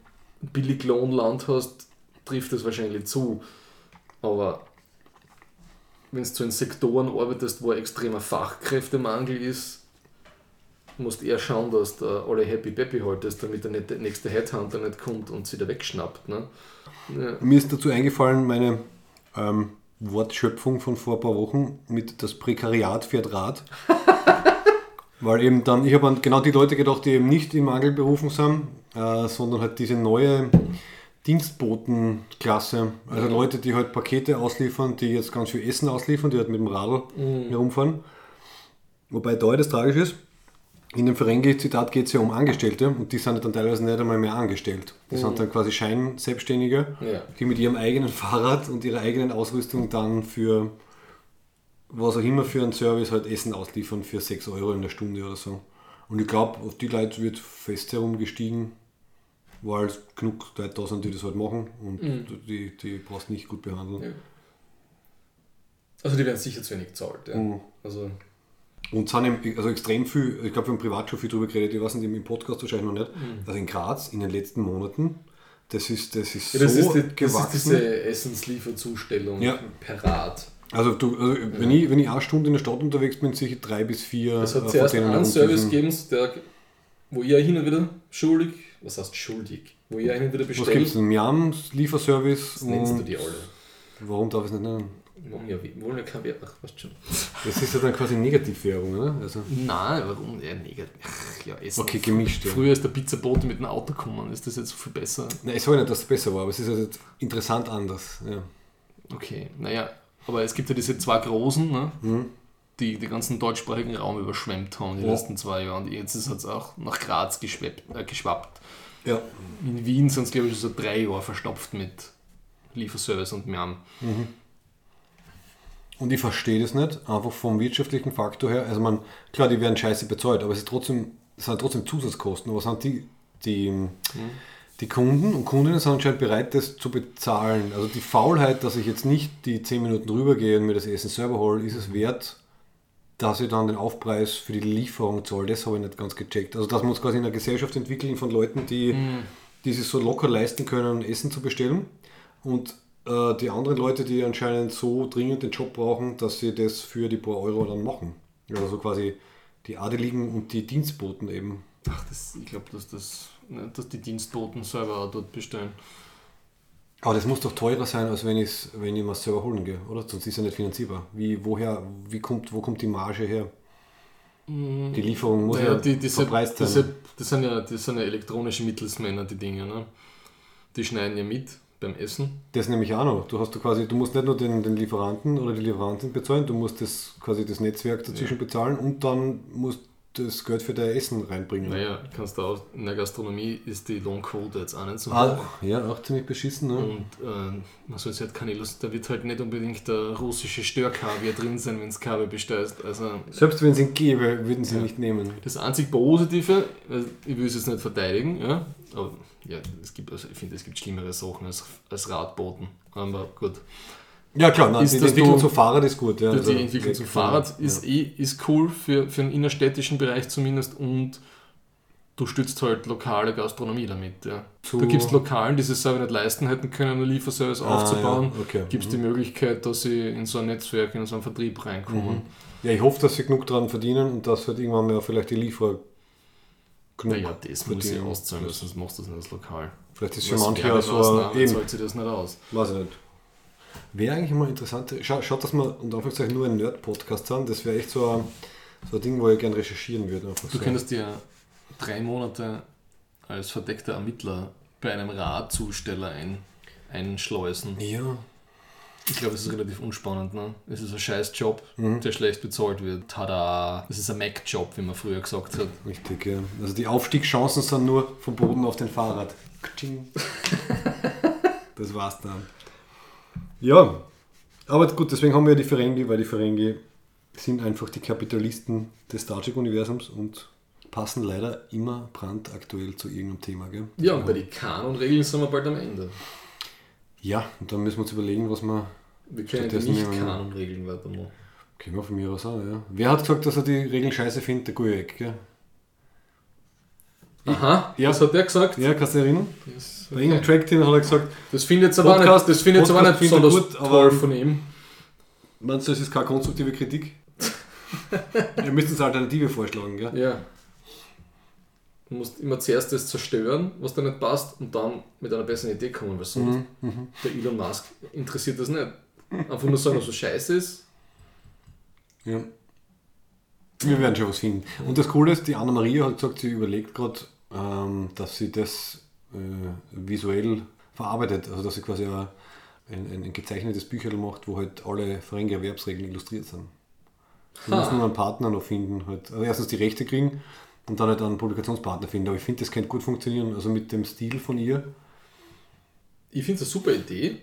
Billiglohnland hast, trifft das wahrscheinlich zu. Aber wenn du zu den Sektoren arbeitest, wo ein extremer Fachkräftemangel ist, musst eher schauen, dass du alle happy peppy haltest, damit der nächste Headhunter nicht kommt und sie da wegschnappt. Ne? Ja. Mir ist dazu eingefallen, meine ähm, Wortschöpfung von vor ein paar Wochen mit das Prekariat fährt Rad. Weil eben dann, ich habe an genau die Leute gedacht, die eben nicht im Angelberufen sind, äh, sondern halt diese neue Dienstbotenklasse. Also Leute, die halt Pakete ausliefern, die jetzt ganz viel Essen ausliefern, die halt mit dem Radl herumfahren. Wobei da das tragisch ist, in dem Ferengi-Zitat geht es ja um Angestellte und die sind dann teilweise nicht einmal mehr angestellt. Die sind dann quasi Scheinselbstständige, Ja. die mit ihrem eigenen Fahrrad und ihrer eigenen Ausrüstung dann für was auch immer für einen Service halt Essen ausliefern für 6 Euro in der Stunde oder so. Und ich glaube, auf die Leute wird fest herumgestiegen, weil es genug Leute da sind, die das halt machen und die, die brauchst nicht gut behandeln. Ja. Also die werden sicher zu wenig gezahlt. Ja. Mhm. Also, Und sind eben, also extrem viel, ich glaube, wir haben privat schon viel drüber geredet, ich weiß nicht, im Podcast wahrscheinlich noch nicht. Mhm. Also in Graz in den letzten Monaten, das ist, das ist ja, das, so ist die, das ist gewachsen. diese Essenslieferzustellung Ja. per Rad. also du, also wenn, ich, wenn ich eine Stunde in der Stadt unterwegs bin, sicher drei bis vier Es äh, hat zuerst denen einen Service gegeben, der, wo ihr hin und wieder schuldig, was heißt schuldig, wo ihr hin und wieder Was gibt es denn? Miam, Lieferservice Das nennst du die alle. warum darf ich es nicht nennen? Wir wollen ja, wir wollen ja kein Wert, ach, weißt schon. Das ist ja dann quasi Negativwährung, oder? Also, Nein, warum? Ja, negativ. Ach, ja, Essen. okay, gemischt, ja. Früher ist der Pizzabote mit dem Auto gekommen, ist das jetzt so viel besser? Nein, ich sage nicht, dass es besser war, aber es ist halt interessant anders. Ja. Okay, naja, aber es gibt ja diese zwei Großen, ne, die den ganzen deutschsprachigen Raum überschwemmt haben die Ja. letzten zwei Jahre. Und jetzt ist es auch nach Graz geschweppt, äh, geschwappt. Ja. In Wien sind es, glaube ich, so drei Jahre verstopft mit Lieferservice und Miam. Und ich verstehe das nicht, einfach vom wirtschaftlichen Faktor her. Also man, klar, die werden scheiße bezahlt, aber es, ist trotzdem, es sind trotzdem Zusatzkosten. Aber sind die, die, die Kunden und Kundinnen sind anscheinend bereit, das zu bezahlen. Also die Faulheit, dass ich jetzt nicht die 10 Minuten rübergehe und mir das Essen selber hole, ist es wert, dass ich dann den Aufpreis für die Lieferung zahle. Das habe ich nicht ganz gecheckt. Also dass wir uns quasi in einer Gesellschaft entwickeln von Leuten, die, die sich so locker leisten können, Essen zu bestellen. Und äh, die anderen Leute, die anscheinend so dringend den Job brauchen, dass sie das für die paar Euro dann machen. Also so quasi die Adeligen und die Dienstboten eben. Ach, das, ich glaube, dass, das, ne, dass die Dienstboten selber auch dort bestellen. Aber das muss doch teurer sein, als wenn, ich's, wenn ich mir selber holen gehe, oder? Sonst ist es ja nicht finanzierbar. Wie, woher, wie kommt, wo kommt die Marge her? Die Lieferung muss Naja, ja die, diese, verpreist sein. diese, das, sind ja, das sind ja elektronische Mittelsmänner, die Dinge. Ne? Die schneiden ja mit beim Essen. Das nämlich auch noch. Du hast du quasi, du musst nicht nur den, den Lieferanten oder die Lieferantin bezahlen, du musst das quasi das Netzwerk dazwischen bezahlen und dann musst das Geld für dein Essen reinbringen. Naja, kannst du auch, in der Gastronomie ist die Lohnquote jetzt auch nicht so hoch. Ah, ja, auch ziemlich beschissen. Ne? Und äh, man soll halt keine Lust, da wird halt nicht unbedingt der russische Störkaviar drin sein, wenn es Kaviar bestellst. Also Selbst wenn es ihn gäbe, würden sie ihn nicht nehmen. das einzig Positive, ich will es jetzt nicht verteidigen, ja, aber ja, es gibt, also ich finde, es gibt schlimmere Sachen als, als Radboten. Aber gut. Ja klar, nein, Ist die Entwicklung du- zum Fahrrad ist gut. Ja, Die, also die Entwicklung von- Fahrrad ist, ja. eh, ist cool für, für den innerstädtischen Bereich zumindest und du stützt halt lokale Gastronomie damit. Ja. Zu- Du gibst Lokalen, die sich selber nicht leisten hätten können, einen Lieferservice aufzubauen, Ah, ja, okay. gibst die Möglichkeit, dass sie in so ein Netzwerk, in so einen Vertrieb reinkommen. Ja, ich hoffe, dass sie genug dran verdienen und dass halt irgendwann mal vielleicht die Lieferer genug Naja, das muss ich verdienen. auszahlen, sonst machst du das nicht als Lokal. Vielleicht ist für Was manche ja so eben, zahlt sich das nicht aus. weiß ich nicht. Wäre eigentlich mal interessant, schau, schaut, dass wir unter Anführungszeichen nur ein Nerd-Podcast haben, das wäre echt so ein, so ein Ding, wo ich gerne recherchieren würde. Du so. könntest dir drei Monate als verdeckter Ermittler bei einem Radzusteller ein, einschleusen. Ja, Ich glaube, es ist relativ unspannend. Ne? Es ist ein scheiß Job, Mhm. der schlecht bezahlt wird. Tada! Es ist ein Mac-Job, wie man früher gesagt hat. richtig, ja. Also die Aufstiegschancen sind nur vom Boden auf den Fahrrad. Das war's dann. Ja, aber gut, deswegen haben wir ja die Ferengi, weil die Ferengi sind einfach die Kapitalisten des Star Trek-Universums und passen leider immer brandaktuell zu irgendeinem Thema. Gell? Ja, und bei den Kanonregeln sind wir bald am Ende. Ja, und dann müssen wir uns überlegen, was wir. Wir können die wir- Nicht-Kanonregeln weitermachen. Können wir von mir aus auch, ja. Wer hat gesagt, dass er die Regeln scheiße findet? Der Guyak, gell? Aha, Ja. was hat der gesagt? Ja, kannst du dich erinnern? Das, Bei irgendeinem Track, den hat er gesagt, das finde ich jetzt aber Podcast- nicht, das jetzt aber nicht besonders gut, aber- toll von ihm. meinst du, das ist keine konstruktive Kritik? Ihr müsst uns Alternative vorschlagen, gell? Ja. Du musst immer zuerst das zerstören, was dir nicht passt, und dann mit einer besseren Idee kommen, weil sonst Mhm, der Elon Musk interessiert das nicht. Einfach nur sagen, was so scheiße ist. Ja. Wir werden schon was finden. Und das Coole ist, die Anna-Maria hat gesagt, sie überlegt gerade, dass sie das äh, visuell verarbeitet. Also, dass sie quasi ein, ein, ein gezeichnetes Bücherl macht, wo halt alle Ferengi-Erwerbsregeln illustriert sind. Sie Ha. müssen nur einen Partner noch finden. Halt. Also erstens die Rechte kriegen und dann halt einen Publikationspartner finden. Aber ich finde, das könnte gut funktionieren. Also mit dem Stil von ihr. Ich finde es eine super Idee.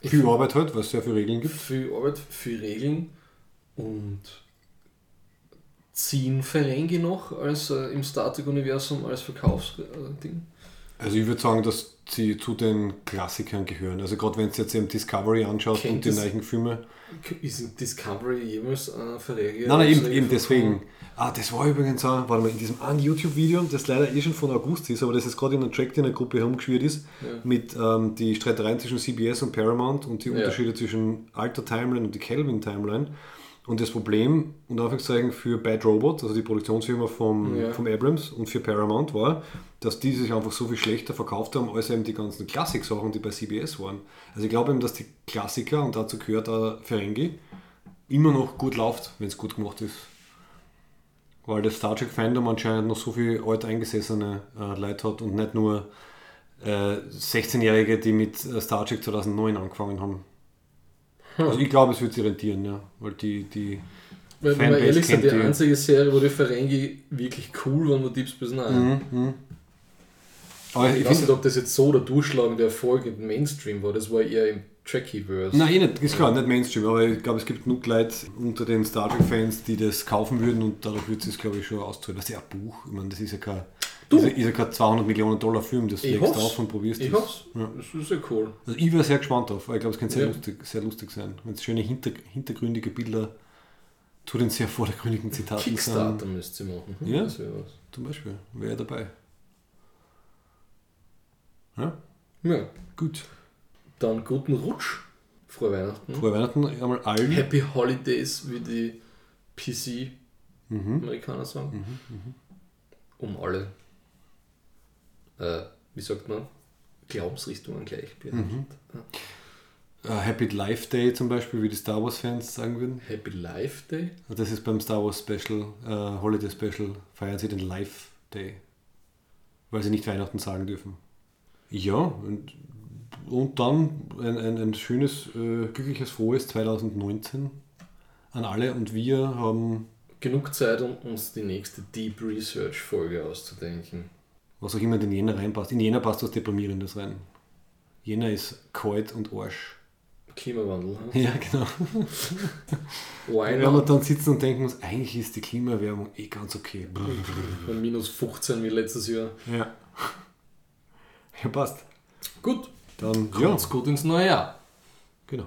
Ich Viel Arbeit halt, weil es sehr viele Regeln gibt. Viel Arbeit, viel Regeln und ziehen Ferengi noch als äh, im Star Trek-Universum als Verkaufsding. Also ich würde sagen, dass sie zu den Klassikern gehören. Also gerade wenn du jetzt eben Discovery anschaust Kennt und die neuen Filme. Ist Discovery jemals äh, Ferengi? Nein, nein, eben, als eben Regel deswegen. Ah, das war übrigens auch, warte mal, in diesem einen YouTube-Video, das leider eh schon von August ist, aber das jetzt gerade in einer Track, die in der Gruppe herumgeschwirrt ist, mit ähm, die Streitereien zwischen CBS und Paramount und die Unterschiede zwischen alter Timeline und die Kelvin Timeline. Und das Problem, unter Anführungszeichen, für Bad Robot, also die Produktionsfirma vom, Ja. vom Abrams und für Paramount war, dass die sich einfach so viel schlechter verkauft haben als eben die ganzen Klassik-Sachen, die bei CBS waren. Also ich glaube eben, dass die Klassiker, und dazu gehört auch Ferengi, immer noch gut läuft, wenn es gut gemacht ist. Weil das Star Trek Fandom anscheinend noch so viel alt eingesessene äh, Leute hat und nicht nur äh, 16-Jährige, die mit äh, Star Trek 2009 angefangen haben. Also ich glaube, es wird sich rentieren, ja. Weil die, die Weil, wenn wir ehrlich sind, die die. einzige Serie, wo die Ferengi wirklich cool waren, war Deep Space Nine. aber Ich ich weiß nicht, ob das jetzt so der durchschlagende Erfolg im Mainstream war. Das war eher im Trekkie-Verse. nein, eh nicht, ist klar, nicht Mainstream, aber ich glaube, es gibt genug Leute unter den Star Trek Fans, die das kaufen würden und dadurch wird es, glaube ich, schon auszahlen. Das ist ja ein Buch, ich meine, das ist ja kein, Du. ist ja, ist ja kein 200 Millionen Dollar Film, das legst du hoff's. auf und probierst Ich hoffe Ja. Das ist sehr cool. Also ich wäre sehr gespannt drauf, weil ich glaube, es könnte sehr, Ja. lustig, sehr lustig sein. Wenn es schöne hinter, hintergründige Bilder zu den sehr vordergründigen Zitaten Kickstarter sind. müsst ihr machen. Hm, Ja. Zum Beispiel, wäre dabei. Ja, Ja. gut. Dann guten Rutsch. Frohe Weihnachten. Frohe Weihnachten einmal allen. Happy Holidays, wie die Mhm. PC-Amerikaner sagen. Um alle, äh, wie sagt man, Glaubensrichtungen gleich. Mhm. Äh, Happy Life Day zum Beispiel, wie die Star Wars Fans sagen würden. Happy Life Day. Das ist beim Star Wars Special, äh, Holiday Special, feiern sie den Life Day. Weil sie nicht Weihnachten sagen dürfen. Ja, und, und dann ein, ein, ein schönes, äh, glückliches, frohes 2019 an alle. Und wir haben, Genug Zeit, um uns die nächste Deep Research Folge auszudenken. Was auch immer in Jänner reinpasst. In Jänner passt was Deprimierendes rein. Jänner ist kalt und Arsch. Klimawandel. Hm? Ja, genau. Wenn not? dann sitzen und denken uns, eigentlich ist die Klimaerwärmung eh ganz okay. Bei minus 15 wie letztes Jahr. Ja. Ja, passt. Gut, Dann, ja, gut ins neue Jahr. genau.